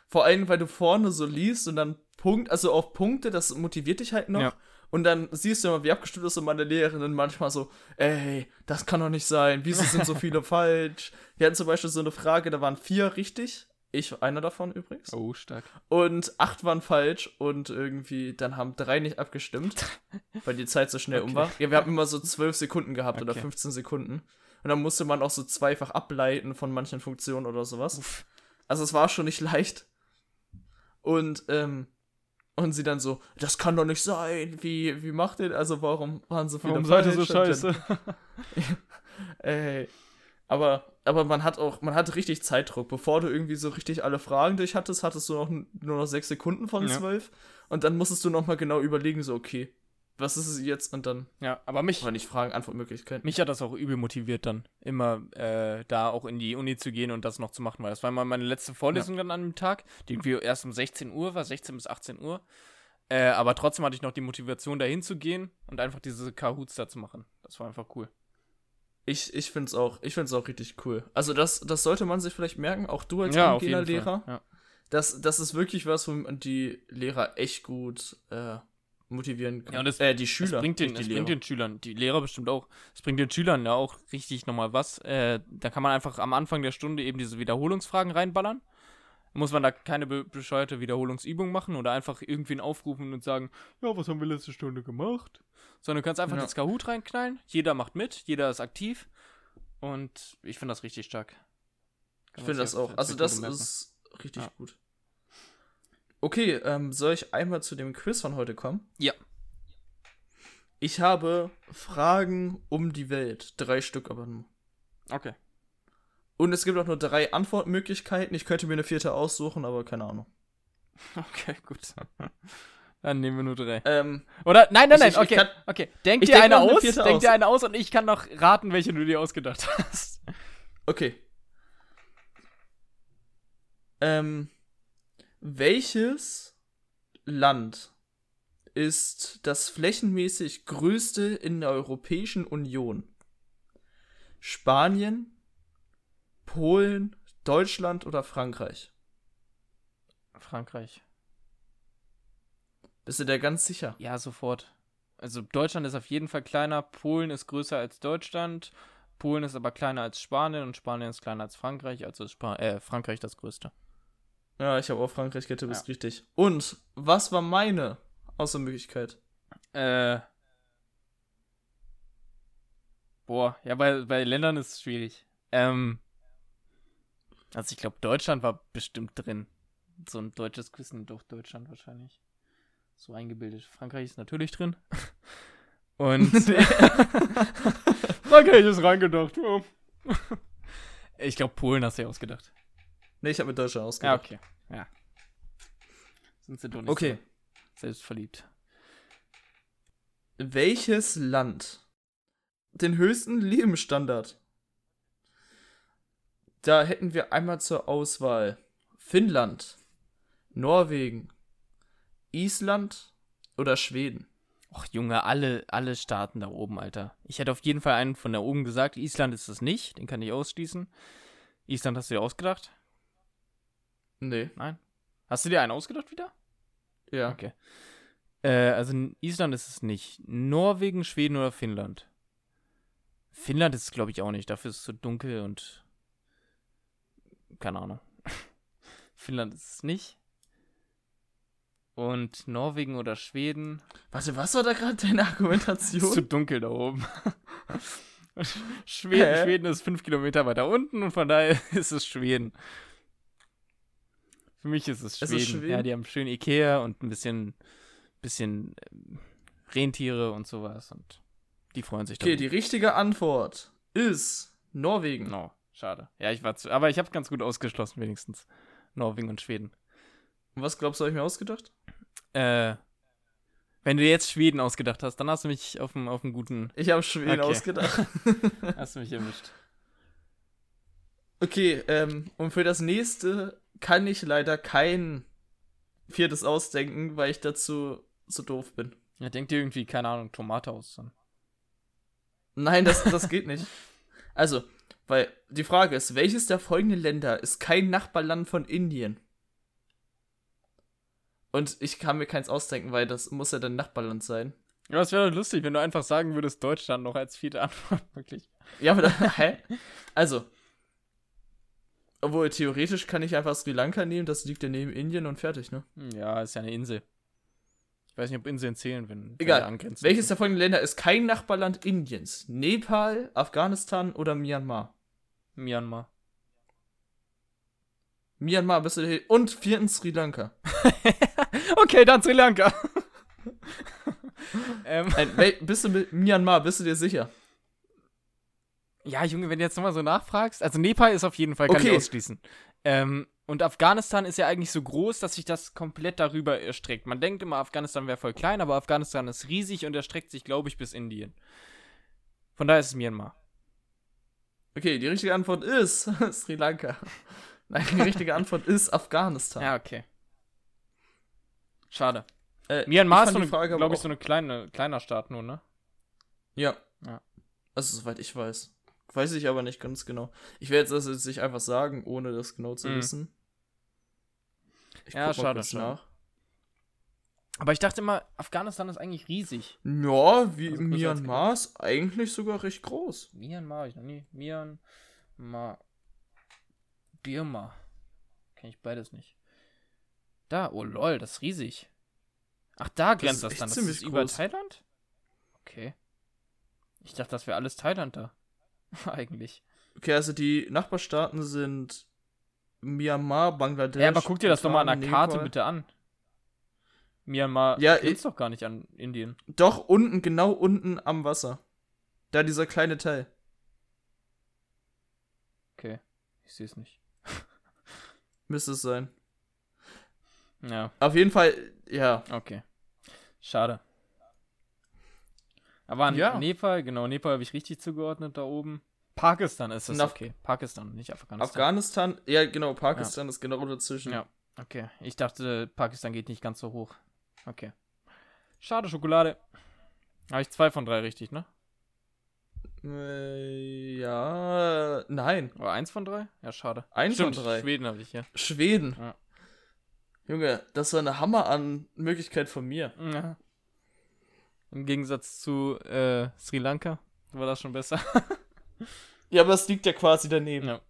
Vor allem, weil du vorne so liest und dann Punkt, also auf Punkte, das motiviert dich halt noch. Ja. Und dann siehst du immer, wie abgestimmt ist und meine Lehrerin manchmal so, ey, das kann doch nicht sein, wieso sind so viele falsch? Wir hatten zum Beispiel so eine Frage, da waren vier richtig ich einer davon übrigens. Oh, stark. Und acht waren falsch und irgendwie, dann haben drei nicht abgestimmt, weil die Zeit so schnell okay. um war. Ja, wir haben immer so zwölf Sekunden gehabt okay. oder 15 Sekunden. Und dann musste man auch so zweifach ableiten von manchen Funktionen oder sowas. Uff. Also es war schon nicht leicht. Und, ähm, und sie dann so, das kann doch nicht sein. Wie, wie macht ihr, also warum waren so viele Warum seid ihr so scheiße? Ey. Aber, aber man hat auch, man hat richtig Zeitdruck. Bevor du irgendwie so richtig alle Fragen durch hattest, hattest du noch nur noch sechs Sekunden von zwölf. Ja. Und dann musstest du noch mal genau überlegen, so, okay, was ist es jetzt? Und dann. Ja, aber mich. War nicht Fragen, Antwortmöglichkeiten. Mich hat das auch übel motiviert, dann immer äh, da auch in die Uni zu gehen und das noch zu machen, weil das war mal meine letzte Vorlesung ja. dann an dem Tag, die irgendwie erst um 16 Uhr war, 16 bis 18 Uhr. Äh, aber trotzdem hatte ich noch die Motivation, dahin zu gehen und einfach diese Kahoots da zu machen. Das war einfach cool. Ich, ich finde es auch, auch richtig cool. Also das, das sollte man sich vielleicht merken, auch du als ja, Lehrer. Ja. Das, das ist wirklich was, wo man die Lehrer echt gut äh, motivieren kann. Ja, und es, äh, die Schüler. Es bringt den, es bringt den Schülern, die Lehrer bestimmt auch, es bringt den Schülern ja auch richtig nochmal was. Äh, da kann man einfach am Anfang der Stunde eben diese Wiederholungsfragen reinballern. Muss man da keine be bescheuerte Wiederholungsübung machen oder einfach irgendwen aufrufen und sagen, ja, was haben wir letzte Stunde gemacht? sondern du kannst einfach ja. das Kahoot reinknallen. Jeder macht mit, jeder ist aktiv. Und ich finde das richtig stark. Kann ich finde das auch. Also das ist richtig ja. gut. Okay, ähm, soll ich einmal zu dem Quiz von heute kommen? Ja. Ich habe Fragen um die Welt. Drei Stück aber nur. Okay. Und es gibt auch nur drei Antwortmöglichkeiten. Ich könnte mir eine vierte aussuchen, aber keine Ahnung. Okay, gut. Dann nehmen wir nur drei. Ähm, Oder? Nein, nein, nein, ich, okay. Ich kann, okay. Denk dir eine aus, denk aus. dir eine aus und ich kann noch raten, welche du dir ausgedacht hast. Okay. Ähm, welches Land ist das flächenmäßig größte in der Europäischen Union? Spanien, Polen, Deutschland oder Frankreich? Frankreich. Bist du dir ganz sicher? Ja, sofort. Also Deutschland ist auf jeden Fall kleiner, Polen ist größer als Deutschland, Polen ist aber kleiner als Spanien und Spanien ist kleiner als Frankreich, also ist Sp äh, Frankreich das größte. Ja, ich habe auch Frankreich getippt, ist ja. richtig. Und was war meine Außermöglichkeit? Äh. Boah, ja, bei, bei Ländern ist es schwierig. Ähm. Also ich glaube, Deutschland war bestimmt drin. So ein deutsches Quiz durch Deutschland wahrscheinlich so eingebildet. Frankreich ist natürlich drin. Und Frankreich ist reingedacht. Ja. ich glaube, Polen hast du ja ausgedacht. Nee, ich habe mit Deutschland ausgedacht. Ja, okay. Ja. Sind sie doch nicht okay. so selbstverliebt. Welches Land den höchsten Lebensstandard da hätten wir einmal zur Auswahl Finnland, Norwegen, Island oder Schweden. Och, Junge, alle, alle Staaten da oben, Alter. Ich hätte auf jeden Fall einen von da oben gesagt. Island ist es nicht, den kann ich ausschließen. Island hast du dir ausgedacht? Nee. Nein. Hast du dir einen ausgedacht wieder? Ja. Okay. Äh, also in Island ist es nicht. Norwegen, Schweden oder Finnland? Finnland ist es, glaube ich, auch nicht. Dafür ist es zu dunkel und. Keine Ahnung. Finnland ist es nicht. Und Norwegen oder Schweden. Warte, was war da gerade deine Ist zu Argumentation? dunkel da oben. Schweden, Hä? Schweden ist fünf Kilometer weiter unten und von daher ist es Schweden. Für mich ist es Es Schweden. ist Schweden? Ja, die haben schön Ikea und ein bisschen, bisschen ähm, Rentiere und sowas und die freuen sich Okay, darüber. die richtige Antwort ist Norwegen. No, schade. Ja, ich war zu, aber ich habe ganz gut ausgeschlossen wenigstens. Norwegen und Schweden. Und was glaubst du, habe ich mir ausgedacht? Äh, wenn du jetzt Schweden ausgedacht hast, dann hast du mich auf dem auf dem guten, Ich habe Schweden Okay. ausgedacht. hast du mich erwischt. Okay, ähm, und für das nächste kann ich leider kein viertes ausdenken, weil ich dazu so doof bin. Ja, denkt dir irgendwie keine Ahnung Tomate aus. Dann. Nein, das, das geht nicht. Also, weil die Frage ist, welches der folgenden Länder ist kein Nachbarland von Indien? Und ich kann mir keins ausdenken, weil das muss ja dann Nachbarland sein. Ja, es wäre doch lustig, wenn du einfach sagen würdest, Deutschland noch als vierte Antwort, wirklich. Ja, aber da, hä? Also, obwohl theoretisch kann ich einfach Sri Lanka nehmen, das liegt ja neben Indien und fertig, ne? Hm, Ja, ist ja eine Insel. Ich weiß nicht, ob Inseln zählen, wenn Egal. angrenzen. Welches der folgenden Länder ist kein Nachbarland Indiens? Nepal, Afghanistan oder Myanmar? Myanmar. Myanmar bist du hier. Und viertens Sri Lanka. Okay, dann Sri Lanka. ähm, Nein, bist du mit Myanmar, bist du dir sicher? ja, Junge, wenn du jetzt nochmal so nachfragst. Also Nepal ist auf jeden Fall, kann Okay. ich ausschließen. Ähm, und Afghanistan ist ja eigentlich so groß, dass sich das komplett darüber erstreckt. Man denkt immer, Afghanistan wäre voll klein, aber Afghanistan ist riesig und erstreckt sich, glaube ich, bis Indien. Von daher ist es Myanmar. Okay, die richtige Antwort ist Sri Lanka. Nein, die richtige Antwort ist Afghanistan. Ja, okay. Schade. Äh, Myanmar ist, so glaube ich, so eine kleine, kleiner Staat nur, ne? Ja. Ja. Also, soweit ich weiß. Weiß ich aber nicht ganz genau. Ich werde es jetzt nicht einfach sagen, ohne das genau zu Mhm. wissen. Ich Ja, schade, schade. nach. Aber ich dachte immer, Afghanistan ist eigentlich riesig. Ja, wie Also Myanmar ist eigentlich sogar recht groß. Myanmar, ich noch nie. Myanmar. Birma. Kenn ich beides nicht. Da, oh lol, das ist riesig. Ach, da grenzt das, echt dann. Das ist über groß. Thailand? Okay. Ich dachte, das wäre alles Thailand da. Eigentlich. Okay, also die Nachbarstaaten sind Myanmar, Bangladesch. Ja, aber guck dir das doch mal an der Karte bitte an. Myanmar Ja, grenzt doch gar nicht an Indien. Doch, unten, genau unten am Wasser. Da dieser kleine Teil. Okay. Ich sehe es nicht. Müsste es sein. Ja, Auf jeden Fall, ja. okay. Schade. Aber an Ja. Nepal, genau, Nepal habe ich richtig zugeordnet da oben. Pakistan ist es okay. Pakistan, nicht Afghanistan. Afghanistan, ja, genau, Pakistan ist genau dazwischen. Ja, okay. Ich dachte, Pakistan geht nicht ganz so hoch. Okay. Schade, Schokolade. Habe ich zwei von drei richtig, ne? Äh, ja, nein. Oder eins von drei? Ja, schade. Eins Stimmt, von drei. Schweden habe ich hier. Schweden. Ja. Junge, das war eine Hammer an Möglichkeit von mir. Ja. Im Gegensatz zu äh, Sri Lanka war das schon besser. Ja, aber es liegt ja quasi daneben. Ja.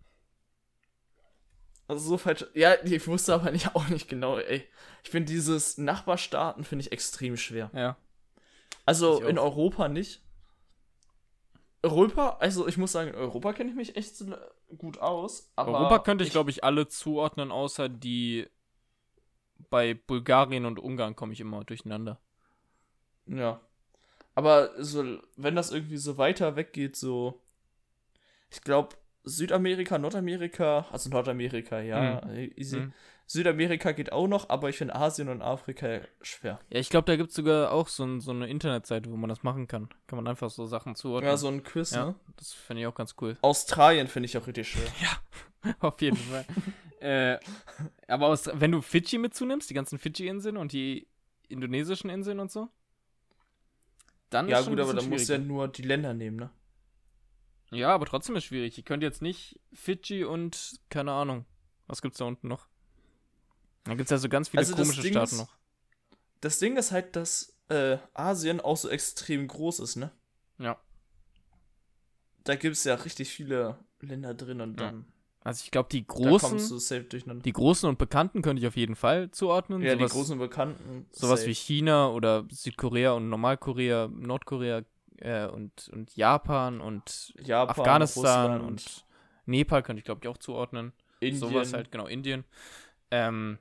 Also so falsch. Ja, ich wusste aber nicht, auch nicht genau, ey. Ich finde dieses Nachbarstaaten finde ich extrem schwer. Ja. Also Ich in Europa nicht. Europa, also ich muss sagen, in Europa kenne ich mich echt so gut aus. Aber Europa könnte ich, glaube ich, alle zuordnen, außer die bei Bulgarien und Ungarn komme ich immer durcheinander. Ja. Aber so, wenn das irgendwie so weiter weggeht, so. Ich glaube, Südamerika, Nordamerika, also Nordamerika, ja, Mhm. easy. Mhm. Südamerika geht auch noch, aber ich finde Asien und Afrika schwer. Ja, ich glaube, da gibt es sogar auch so, ein, so eine Internetseite, wo man das machen kann. Kann man einfach so Sachen zuordnen. Ja, so ein Quiz, Ja. ne? Das finde ich auch ganz cool. Australien finde ich auch richtig schwer. Auf jeden Fall. äh, aber aus, wenn du Fidschi mit zunimmst, die ganzen Fidschi-Inseln und die indonesischen Inseln und so, dann Ja, ist schon gut, aber dann musst du ja nur die Länder nehmen, ne? Ja, aber trotzdem ist schwierig. Ich könnte jetzt nicht Fidschi und, keine Ahnung, was gibt's da unten noch? Da gibt's ja so ganz viele Also komische Ding Staaten ist- noch. Das Ding ist halt, dass äh, Asien auch so extrem groß ist, ne? Ja. Da gibt es ja richtig viele Länder drin und Ja. dann Also ich glaube, die großen, die großen und bekannten könnte ich auf jeden Fall zuordnen. ja, sowas, die großen Bekannten. sowas safe. wie China oder Südkorea und Normalkorea, Nordkorea äh, und, und Japan und Japan, Afghanistan Russland, und Nepal könnte ich glaube ich auch zuordnen. Indien. Sowas halt, genau, Indien. Ähm,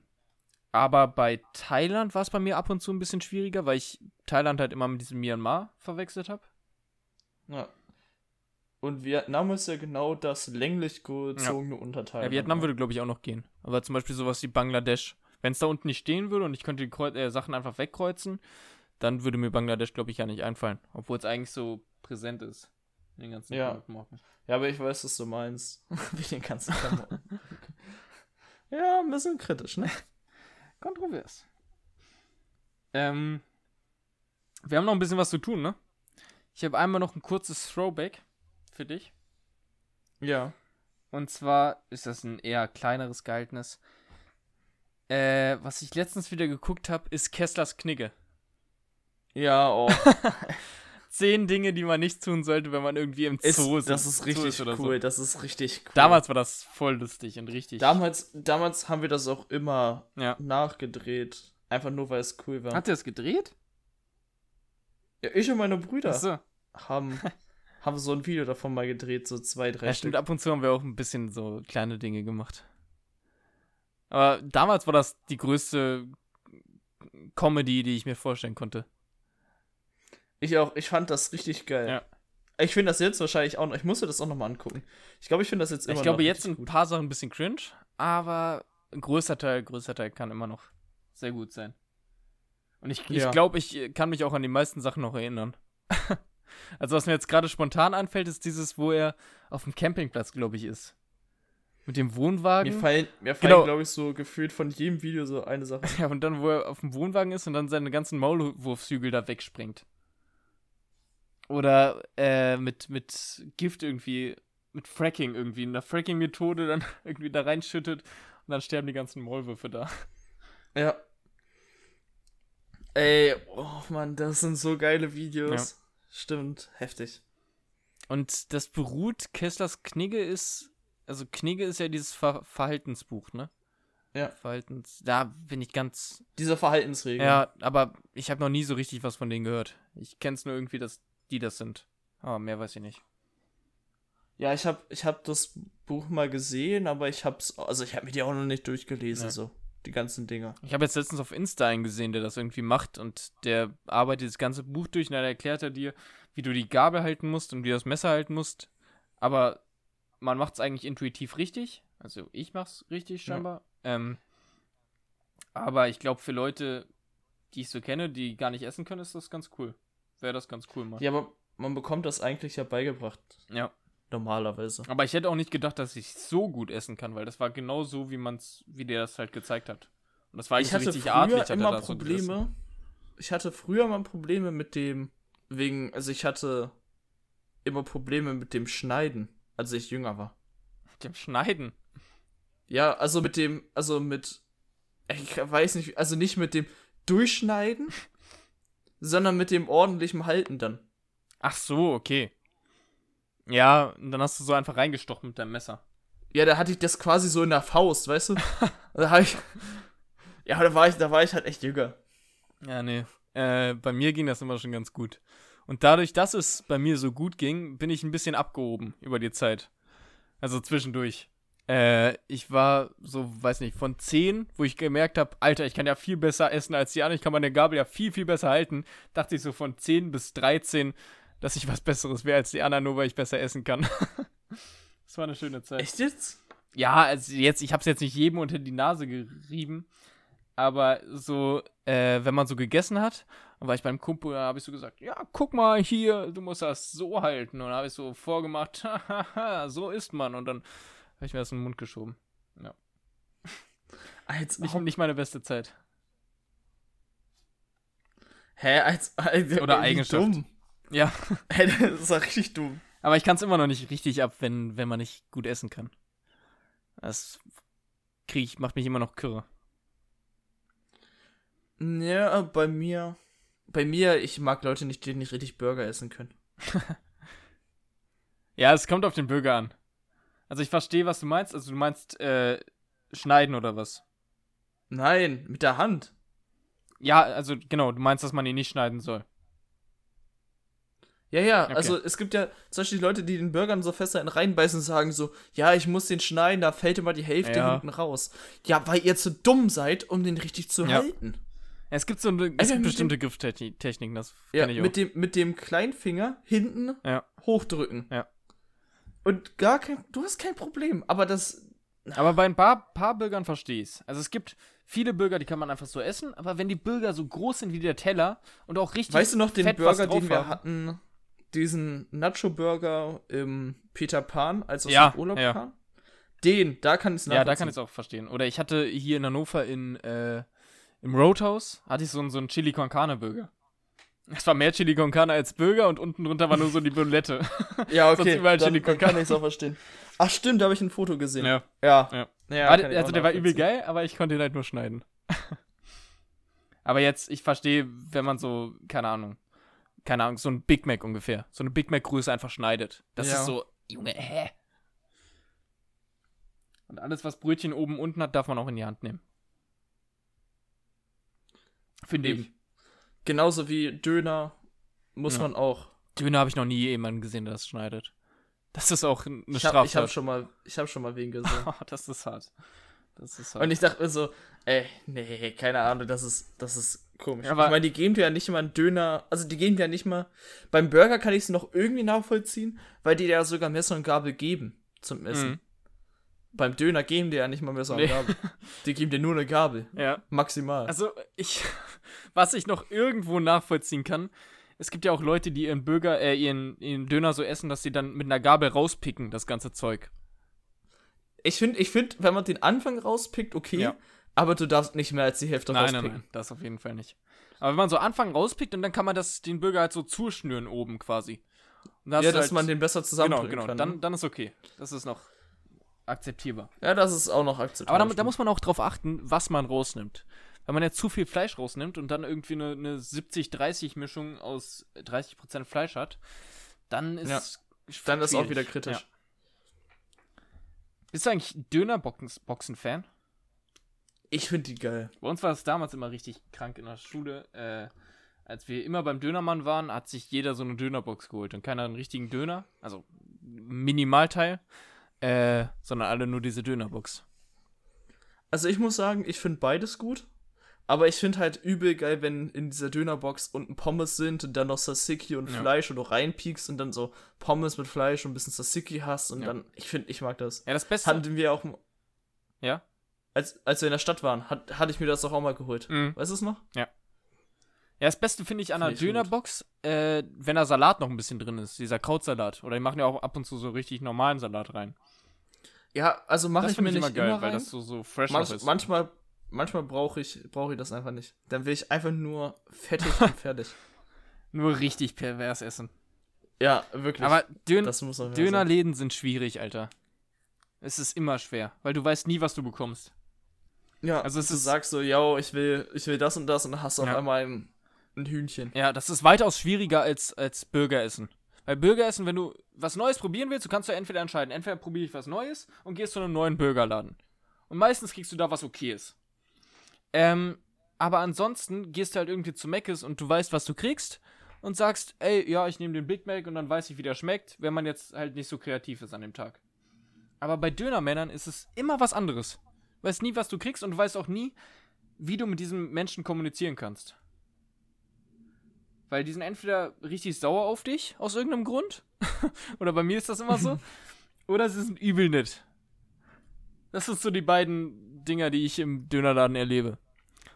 aber bei Thailand war es bei mir ab und zu ein bisschen schwieriger, weil ich Thailand halt immer mit diesem Myanmar verwechselt habe. Ja. Und Vietnam ist ja genau das länglich gezogene Unterteil. Ja, Vietnam würde, glaube ich, auch noch gehen. Aber zum Beispiel sowas wie Bangladesch. Wenn es da unten nicht stehen würde und ich könnte die Kreu äh, Sachen einfach wegkreuzen, dann würde mir Bangladesch, glaube ich, ja nicht einfallen. Obwohl es eigentlich so präsent ist. In den ganzen Ja. Ja, aber ich weiß, was du meinst. Wie den ganzen ja, ein bisschen kritisch, ne? Kontrovers. Ähm, wir haben noch ein bisschen was zu tun, ne? Ich habe einmal noch ein kurzes Throwback für dich. Ja. Und zwar ist das ein eher kleineres Gehaltnis. Äh, was ich letztens wieder geguckt habe, ist Kesslers Knigge. Ja, oh. Zehn Dinge, die man nicht tun sollte, wenn man irgendwie im Ist, Zoo das Zoo ist richtig oder cool. Das ist richtig cool. Damals war das voll lustig und richtig. damals, damals haben wir das auch immer ja. nachgedreht. Einfach nur, weil es cool war. Hat er es gedreht? Ja, ich und meine Brüder Achso. haben, haben so ein Video davon mal gedreht, so zwei, drei Ja, Stück. stimmt, ab und zu haben wir auch ein bisschen so kleine Dinge gemacht. Aber damals war das die größte Comedy, die ich mir vorstellen konnte. Ich auch, ich fand das richtig geil. Ja. Ich finde das jetzt wahrscheinlich auch noch, ich musste das auch noch mal angucken. Ich glaube, ich finde das jetzt immer ich glaube, jetzt sind ein paar Sachen ein bisschen cringe, aber ein größter Teil, größter Teil kann immer noch sehr gut sein. Und ich, ich Ja. glaube, ich äh, kann mich auch an die meisten Sachen noch erinnern. also, was mir jetzt gerade spontan anfällt, ist dieses, wo er auf dem Campingplatz, glaube ich, ist. Mit dem Wohnwagen. Mir fallen, mir fallen Genau. glaube ich, so gefühlt von jedem Video so eine Sache. Ja, und dann, wo er auf dem Wohnwagen ist und dann seine ganzen Maulwurfshügel da wegspringt. Oder äh, mit, mit Gift irgendwie, mit Fracking irgendwie, in der Fracking-Methode dann irgendwie da reinschüttet und dann sterben die ganzen Maulwürfe da. Ja. Ey, oh Mann, das sind so geile Videos. Stimmt, heftig. Und das beruht, Kesslers Knigge ist, also Knigge ist ja dieses Ver Verhaltensbuch, ne? Ja. Verhaltens, da bin ich ganz, Diese Verhaltensregeln. ja, aber ich habe noch nie so richtig was von denen gehört. Ich kenn's nur irgendwie, dass die das sind. Aber mehr weiß ich nicht. Ja, ich habe ich hab das Buch mal gesehen, aber ich hab's, also ich habe mir die auch noch nicht durchgelesen, Nee. so. Die ganzen Dinger. Ich habe jetzt letztens auf Insta einen gesehen, der das irgendwie macht und der arbeitet das ganze Buch durch und dann erklärt er dir, wie du die Gabel halten musst und wie du das Messer halten musst. Aber man macht es eigentlich intuitiv richtig. Also ich mach's richtig Ja. scheinbar. Ähm, aber ich glaube, für Leute, die ich so kenne, die gar nicht essen können, ist das ganz cool. Wäre das ganz cool mal. Ja, aber man bekommt das eigentlich ja beigebracht. ja. Normalerweise. Aber ich hätte auch nicht gedacht, dass ich so gut essen kann, weil das war genau so, wie man's, wie der das halt gezeigt hat. Und das war eigentlich ich hatte richtig früher artlich, hat er immer da so. Probleme. ich hatte früher mal Probleme mit dem, wegen, also ich hatte immer Probleme mit dem Schneiden, als ich jünger war. Mit dem Schneiden. Ja, also mit dem, also mit, ich weiß nicht, also nicht mit dem Durchschneiden, sondern mit dem ordentlichen Halten dann. Ach so, okay. Ja, und dann hast du so einfach reingestochen mit deinem Messer. Ja, da hatte ich das quasi so in der Faust, weißt du? da hab ich, ja, da war ich, da war ich halt echt jünger. Ja, nee. Äh, bei mir ging das immer schon ganz gut. Und dadurch, dass es bei mir so gut ging, bin ich ein bisschen abgehoben über die Zeit. Also zwischendurch. Äh, ich war so, weiß nicht, von 10, wo ich gemerkt habe, Alter, ich kann ja viel besser essen als die anderen, ich kann meine Gabel ja viel, viel besser halten, dachte ich so von 10 bis 13, dass ich was Besseres wäre als die anderen, nur weil ich besser essen kann. Das war eine schöne Zeit. Echt jetzt? Ja, also jetzt, ich hab's jetzt nicht jedem unter die Nase gerieben, aber so, äh, wenn man so gegessen hat, und war ich beim Kumpel, da habe ich so gesagt, ja, guck mal hier, du musst das so halten. Und da habe ich so vorgemacht, so isst man. Und dann habe ich mir das in den Mund geschoben. Ja. Als Nicht, nicht meine beste Zeit. Hä, als, als Oder Eigenschaft. Dumm. Ja. Hä, das ist doch richtig dumm. Aber ich kann es immer noch nicht richtig ab, wenn, wenn man nicht gut essen kann. Das krieg ich, macht mich immer noch kürre. Ja, bei mir. Bei mir, ich mag Leute nicht, die nicht richtig Burger essen können. Ja, es kommt auf den Burger an. Also ich verstehe, was du meinst. Also du meinst äh, schneiden oder was? Nein, mit der Hand. Ja, also genau, du meinst, dass man ihn nicht schneiden soll. Ja, ja, Okay. also es gibt ja zum Beispiel die Leute, die den Burgern so fest in reinbeißen und sagen so, ja, ich muss den schneiden, da fällt immer die Hälfte Ja. hinten raus. Ja, weil ihr zu dumm seid, um den richtig zu Ja. halten. Es gibt so eine, es Also gibt bestimmte Grifftechniken, das Ja, kenne ich auch. mit dem, mit dem Kleinfinger hinten hochdrücken. Ja. Und gar kein, du hast kein Problem, aber das, Aber bei ein paar, paar Burgern verstehe ich Also es gibt viele Burger, die kann man einfach so essen, aber wenn die Burger so groß sind wie der Teller und auch richtig weißt du noch den fett Burger, den wir haben? hatten, diesen Nacho-Burger im Peter Pan, als wir Ja, aus dem Urlaub ja. kamen? Den, da kann ich es Ja, da kann ich es auch verstehen. Oder ich hatte hier in Hannover in, äh, im Roadhouse, hatte ich so, einen- so einen Chili con Carne Burger. Es war mehr Chili con Carne als Burger und unten drunter war nur so die Bulette. Ja, Sonst okay, überall dann, Chili con dann kann ich es auch verstehen. Ach stimmt, da habe ich ein Foto gesehen. ja. Ja. Ja. Ja, also der war übel geil, aber ich konnte ihn halt nur schneiden. aber jetzt, ich verstehe, wenn man so, keine Ahnung, keine Ahnung, so ein Big Mac ungefähr, so eine Big Mac Größe einfach schneidet. Das Ja. ist so, Junge, hä? Und alles, was Brötchen oben unten hat, darf man auch in die Hand nehmen. Finde ich. Genauso wie Döner muss Ja. man auch. Döner habe ich noch nie jemanden gesehen, der das schneidet. Das ist auch eine Ich Straftat. habe ich hab schon mal, ich habe schon mal wen gesehen. Das ist hart. Das ist hart. Und ich dachte mir so, ey, nee, keine Ahnung, das ist, das ist komisch. Aber- ich meine, die geben dir ja nicht mal einen Döner, also die geben dir ja nicht mal, beim Burger kann ich es noch irgendwie nachvollziehen, weil die dir ja sogar Messer und Gabel geben zum Essen. Mhm. Beim Döner geben die ja nicht mal Messer und Nee. Gabel. Die geben dir nur eine Gabel. ja. Maximal. Also, ich, was ich noch irgendwo nachvollziehen kann, es gibt ja auch Leute, die ihren Burger, äh, ihren, ihren Döner so essen, dass sie dann mit einer Gabel rauspicken, das ganze Zeug. ich finde, ich find, wenn man den Anfang rauspickt, okay, Ja. aber du darfst nicht mehr als die Hälfte Nein, rauspicken. nein, nein, das auf jeden Fall nicht. Aber wenn man so Anfang rauspickt und dann kann man das, den Burger halt so zuschnüren oben quasi. Ja, dass halt, man den besser Genau, zusammendrücken genau, kann. dann, ne? dann ist okay. Das ist noch akzeptierbar. ja, das ist auch noch akzeptabel. Aber da, da muss man auch drauf achten, was man rausnimmt. Wenn man jetzt zu viel Fleisch rausnimmt und dann irgendwie eine, eine 70-30-Mischung aus 30% Fleisch hat, dann ist Ja, dann ist auch wieder kritisch. Ja. Bist du eigentlich Döner-Boxen-Fan? Ich finde die geil. Bei uns war es damals immer richtig krank in der Schule. Äh, als wir immer beim Dönermann waren, hat sich jeder so eine Dönerbox geholt und keiner einen richtigen Döner, also Minimalteil, äh, sondern alle nur diese Dönerbox. Also ich muss sagen, ich finde beides gut. Aber ich finde halt übel geil, wenn in dieser Dönerbox unten Pommes sind und dann noch Tzatziki und Ja. Fleisch und du reinpiekst und dann so Pommes mit Fleisch und ein bisschen Tzatziki hast und Ja. dann, ich finde, ich mag das. Ja, das Beste. Hatten wir auch, ja? als, als wir in der Stadt waren, hat, hatte ich mir das doch auch mal geholt. Mhm. Weißt du es noch? Ja, das Beste finde ich an einer gut. Dönerbox, äh, wenn da Salat noch ein bisschen drin ist, dieser Krautsalat. Oder die machen ja auch ab und zu so richtig normalen Salat rein. Ja, also mache ich mir nicht ich immer geil, immer weil das so, so fresh Manch, ist. manchmal manchmal brauche ich, brauch ich das einfach nicht. Dann will ich einfach nur fettig und fertig. Nur richtig pervers essen. Ja, wirklich. Aber Dön Dönerläden sind schwierig, Alter. Es ist immer schwer, weil du weißt nie, was du bekommst. Ja, Also es du sagst so, yo, ich will, ich will das und das und dann hast du Ja. auf einmal ein, ein Hühnchen. Ja, das ist weitaus schwieriger als, als Burgeressen. Weil Burgeressen, wenn du was Neues probieren willst, du kannst du entweder entscheiden, entweder probiere ich was Neues und gehst zu einem neuen Burgerladen. Und meistens kriegst du da was okayes. Ähm, aber ansonsten gehst du halt irgendwie zu Mc's und du weißt, was du kriegst und sagst, ey, ja, ich nehme den Big Mac und dann weiß ich, wie der schmeckt, wenn man jetzt halt nicht so kreativ ist an dem Tag. Aber bei Dönermännern ist es immer was anderes. Du weißt nie, was du kriegst und du weißt auch nie, wie du mit diesem Menschen kommunizieren kannst. Weil die sind entweder richtig sauer auf dich, aus irgendeinem Grund. Oder bei mir ist das immer so. oder sie sind übel nett. Das sind so die beiden Dinger, die ich im Dönerladen erlebe.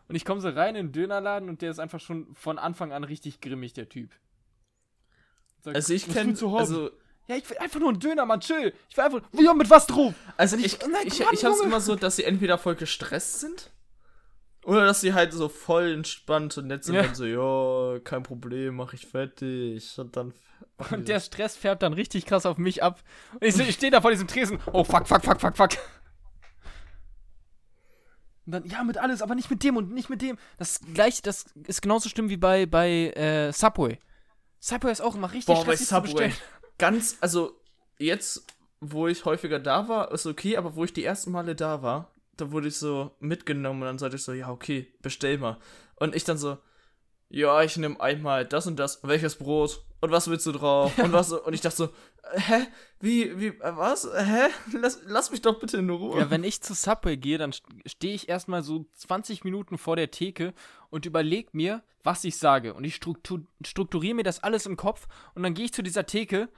Und ich komme so rein in den Dönerladen und der ist einfach schon von Anfang an richtig grimmig, der Typ. Sagt, also ich kenne, also ja, ich will einfach nur einen Döner, Mann, chill. Ich will einfach, ja, mit was drauf? Also ich, ich, nein, ich, Mann, ich hab's immer so, dass sie entweder voll gestresst sind oder dass sie halt so voll entspannt und nett sind ja. und so, ja, kein Problem, mach ich fertig. Und dann. Und der Stress färbt dann richtig krass auf mich ab. Und ich, ich stehe da vor diesem Tresen. Oh, fuck, fuck, fuck, fuck, fuck. Und dann, ja, mit alles, aber nicht mit dem und nicht mit dem. Das gleiche, das ist genauso schlimm wie bei, bei äh, Subway. Subway ist auch immer richtig Boah, bei Subway. Ganz, also jetzt, wo ich häufiger da war, ist okay, aber wo ich die ersten Male da war, da wurde ich so mitgenommen und dann sagte ich so, ja, okay, bestell mal. Und ich dann so, ja, ich nehme einmal das und das. Welches Brot? Und was willst du drauf? Und was? Und ich dachte so, hä? Wie, wie, äh, was? Hä? Lass, lass mich doch bitte in Ruhe. Ja, wenn ich zu Subway gehe, dann stehe ich erstmal so 20 Minuten vor der Theke und überlege mir, was ich sage. Und ich struktur, strukturiere mir das alles im Kopf und dann gehe ich zu dieser Theke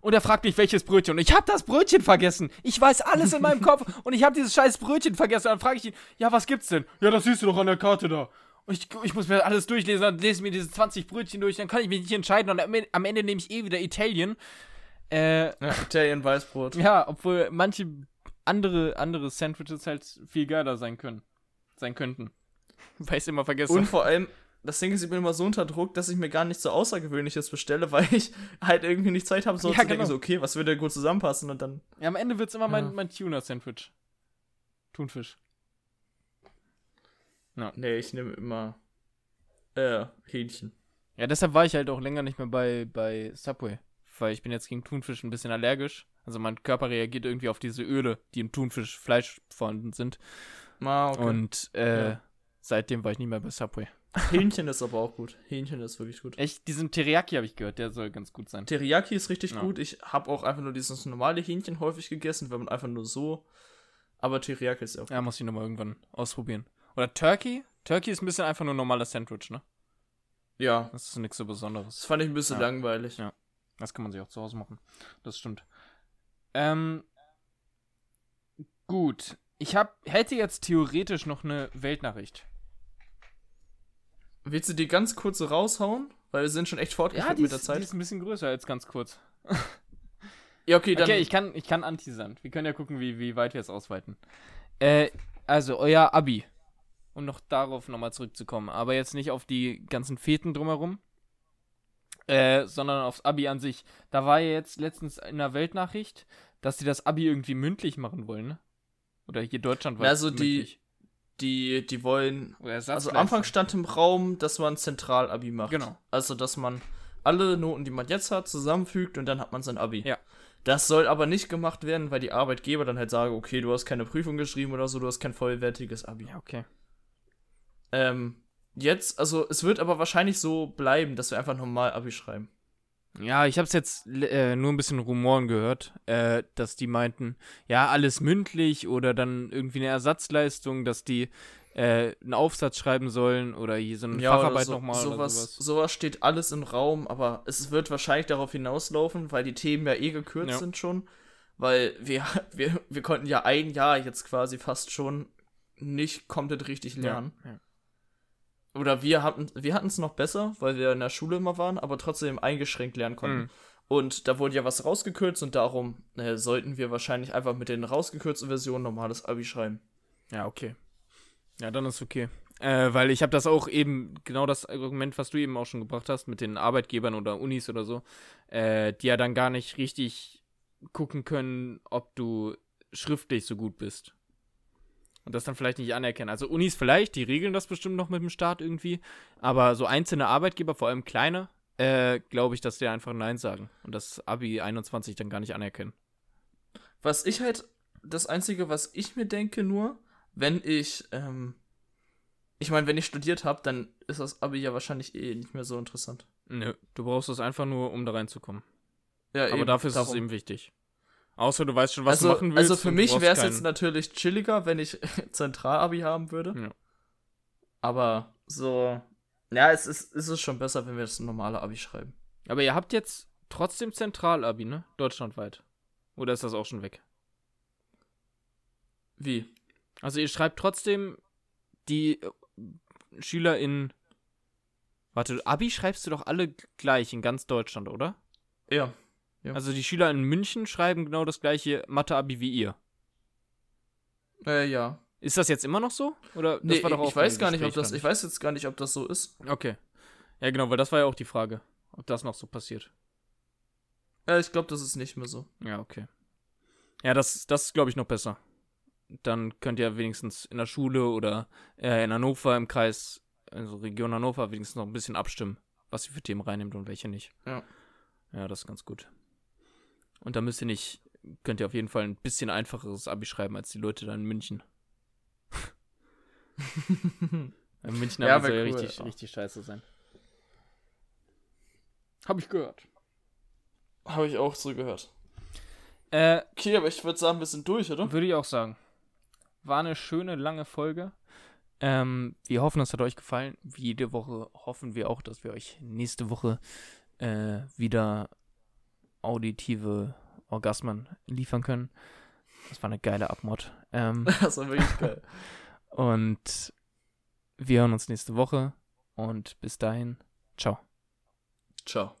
und er fragt mich, welches Brötchen. Und ich habe das Brötchen vergessen. Ich weiß alles in meinem Kopf und ich habe dieses scheiß Brötchen vergessen. Und dann frage ich ihn, ja, was gibt's denn? Ja, das siehst du doch an der Karte da. Und ich, ich muss mir alles durchlesen, dann lese mir diese 20 Brötchen durch, dann kann ich mich nicht entscheiden. Und am Ende nehme ich eh wieder Italien. Äh, ja, Italien Weißbrot. Ja, obwohl manche andere, andere Sandwiches halt viel geiler sein können. Sein könnten. Weil ich immer vergesse. Und vor allem, das Ding ist, ich bin immer so unter Druck, dass ich mir gar nichts so Außergewöhnliches bestelle, weil ich halt irgendwie nicht Zeit habe, so ja, zu genau. denken, so, okay, was würde gut zusammenpassen und dann. Ja, am Ende wird es immer ja. mein, mein Tuna-Sandwich. Thunfisch. Ja. Nee, ich nehme immer äh, Hähnchen. Ja, deshalb war ich halt auch länger nicht mehr bei, bei Subway. Weil ich bin jetzt gegen Thunfisch ein bisschen allergisch. Also mein Körper reagiert irgendwie auf diese Öle, die im Thunfischfleisch vorhanden sind. Ah, okay. Und äh, ja. seitdem war ich nicht mehr bei Subway. Hähnchen ist aber auch gut. Hähnchen ist wirklich gut. Echt, diesen Teriyaki habe ich gehört, der soll ganz gut sein. Teriyaki ist richtig ja. gut. Ich habe auch einfach nur dieses normale Hähnchen häufig gegessen, wenn man einfach nur so. Aber Teriyaki ist auch gut. Ja, muss ich nochmal irgendwann ausprobieren. Oder Turkey? Turkey ist ein bisschen einfach nur normales Sandwich, ne? Ja. Das ist nichts so Besonderes. Das fand ich ein bisschen ja. langweilig. Ja. Das kann man sich auch zu Hause machen. Das stimmt. Ähm. Gut. Ich hab, hätte jetzt theoretisch noch eine Weltnachricht. Willst du die ganz kurz raushauen? Weil wir sind schon echt fortgeschritten ja, mit der Zeit. Die ist ein bisschen größer als ganz kurz. ja, okay, dann. Okay, ich kann, ich kann anteasern. Wir können ja gucken, wie, wie weit wir es ausweiten. Äh, also, euer Abi. Um noch darauf nochmal zurückzukommen. Aber jetzt nicht auf die ganzen Feten drumherum. Äh, sondern aufs Abi an sich. Da war ja jetzt letztens in der Weltnachricht, dass sie das Abi irgendwie mündlich machen wollen, ne? Oder hier Deutschland war Also die, die, die wollen. Also Anfang stand im Raum, dass man Zentral-Abi macht. Genau. Also, dass man alle Noten, die man jetzt hat, zusammenfügt und dann hat man sein Abi. Ja. Das soll aber nicht gemacht werden, weil die Arbeitgeber dann halt sagen, okay, du hast keine Prüfung geschrieben oder so, du hast kein vollwertiges Abi. Ja, okay. Ähm, jetzt, also es wird aber wahrscheinlich so bleiben, dass wir einfach normal Abi schreiben. Ja, ich habe es jetzt äh, nur ein bisschen Rumoren gehört, äh, dass die meinten, ja, alles mündlich oder dann irgendwie eine Ersatzleistung, dass die äh, einen Aufsatz schreiben sollen oder hier so eine ja, Facharbeit so, nochmal sowas, sowas. Sowas steht alles im Raum, aber es wird wahrscheinlich darauf hinauslaufen, weil die Themen ja eh gekürzt ja. sind schon. Weil wir, wir, wir konnten ja ein Jahr jetzt quasi fast schon nicht komplett richtig lernen. Ja. Oder wir hatten wir hatten es noch besser, weil wir in der Schule immer waren, aber trotzdem eingeschränkt lernen konnten. Mhm. Und da wurde ja was rausgekürzt und darum äh, sollten wir wahrscheinlich einfach mit den rausgekürzten Versionen normales Abi schreiben. Ja, okay. Ja, dann ist okay. Äh, weil ich habe das auch eben, genau das Argument, was du eben auch schon gebracht hast, mit den Arbeitgebern oder Unis oder so, äh, die ja dann gar nicht richtig gucken können, ob du schriftlich so gut bist und das dann vielleicht nicht anerkennen. Also Unis vielleicht, die regeln das bestimmt noch mit dem Staat irgendwie, aber so einzelne Arbeitgeber, vor allem kleine, äh, glaube ich, dass die einfach Nein sagen und das Abi 21 dann gar nicht anerkennen. Was ich halt, das Einzige, was ich mir denke nur, wenn ich, ähm, ich meine, wenn ich studiert habe, dann ist das Abi ja wahrscheinlich eh nicht mehr so interessant. Nö, du brauchst es einfach nur, um da reinzukommen. Ja, Aber eben, dafür ist darum. es eben wichtig. Außer du weißt schon, was also, du machen willst. Also für mich wäre es jetzt natürlich chilliger, wenn ich Zentralabi haben würde. Ja. Aber so, ja, es ist, es ist schon besser, wenn wir das normale Abi schreiben. Aber ihr habt jetzt trotzdem Zentralabi, ne? Deutschlandweit. Oder ist das auch schon weg? Wie? Also ihr schreibt trotzdem die äh, Schüler in. Warte, Abi schreibst du doch alle gleich in ganz Deutschland, oder? Ja. Ja. Also die Schüler in München schreiben genau das gleiche Mathe-Abi wie ihr. Äh, ja. Ist das jetzt immer noch so? Oder das Nee, ich weiß gar nicht, ob das. Ich weiß jetzt gar nicht, ob das so ist. Okay. Ja, genau, weil das war ja auch die Frage, ob das noch so passiert. Ja, ich glaube, das ist nicht mehr so. Ja, okay. Ja, das, das ist, glaube ich, noch besser. Dann könnt ihr wenigstens in der Schule oder äh, in Hannover im Kreis, also Region Hannover, wenigstens noch ein bisschen abstimmen, was ihr für Themen reinnimmt und welche nicht. Ja. Ja, das ist ganz gut. Und da müsst ihr nicht, könnt ihr auf jeden Fall ein bisschen einfacheres Abi schreiben als die Leute da in München. In München Ja, soll ja cool, richtig, richtig scheiße sein. Hab ich gehört. Habe ich auch so gehört. Äh, Okay, aber ich würde sagen, wir sind durch, oder? Würde ich auch sagen. War eine schöne, lange Folge. Ähm, wir hoffen, es hat euch gefallen. Wie jede Woche hoffen wir auch, dass wir euch nächste Woche äh, wieder auditive Orgasmen liefern können. Das war eine geile Abmod. Ähm, Das war wirklich geil. und wir hören uns nächste Woche. Und bis dahin, ciao. Ciao.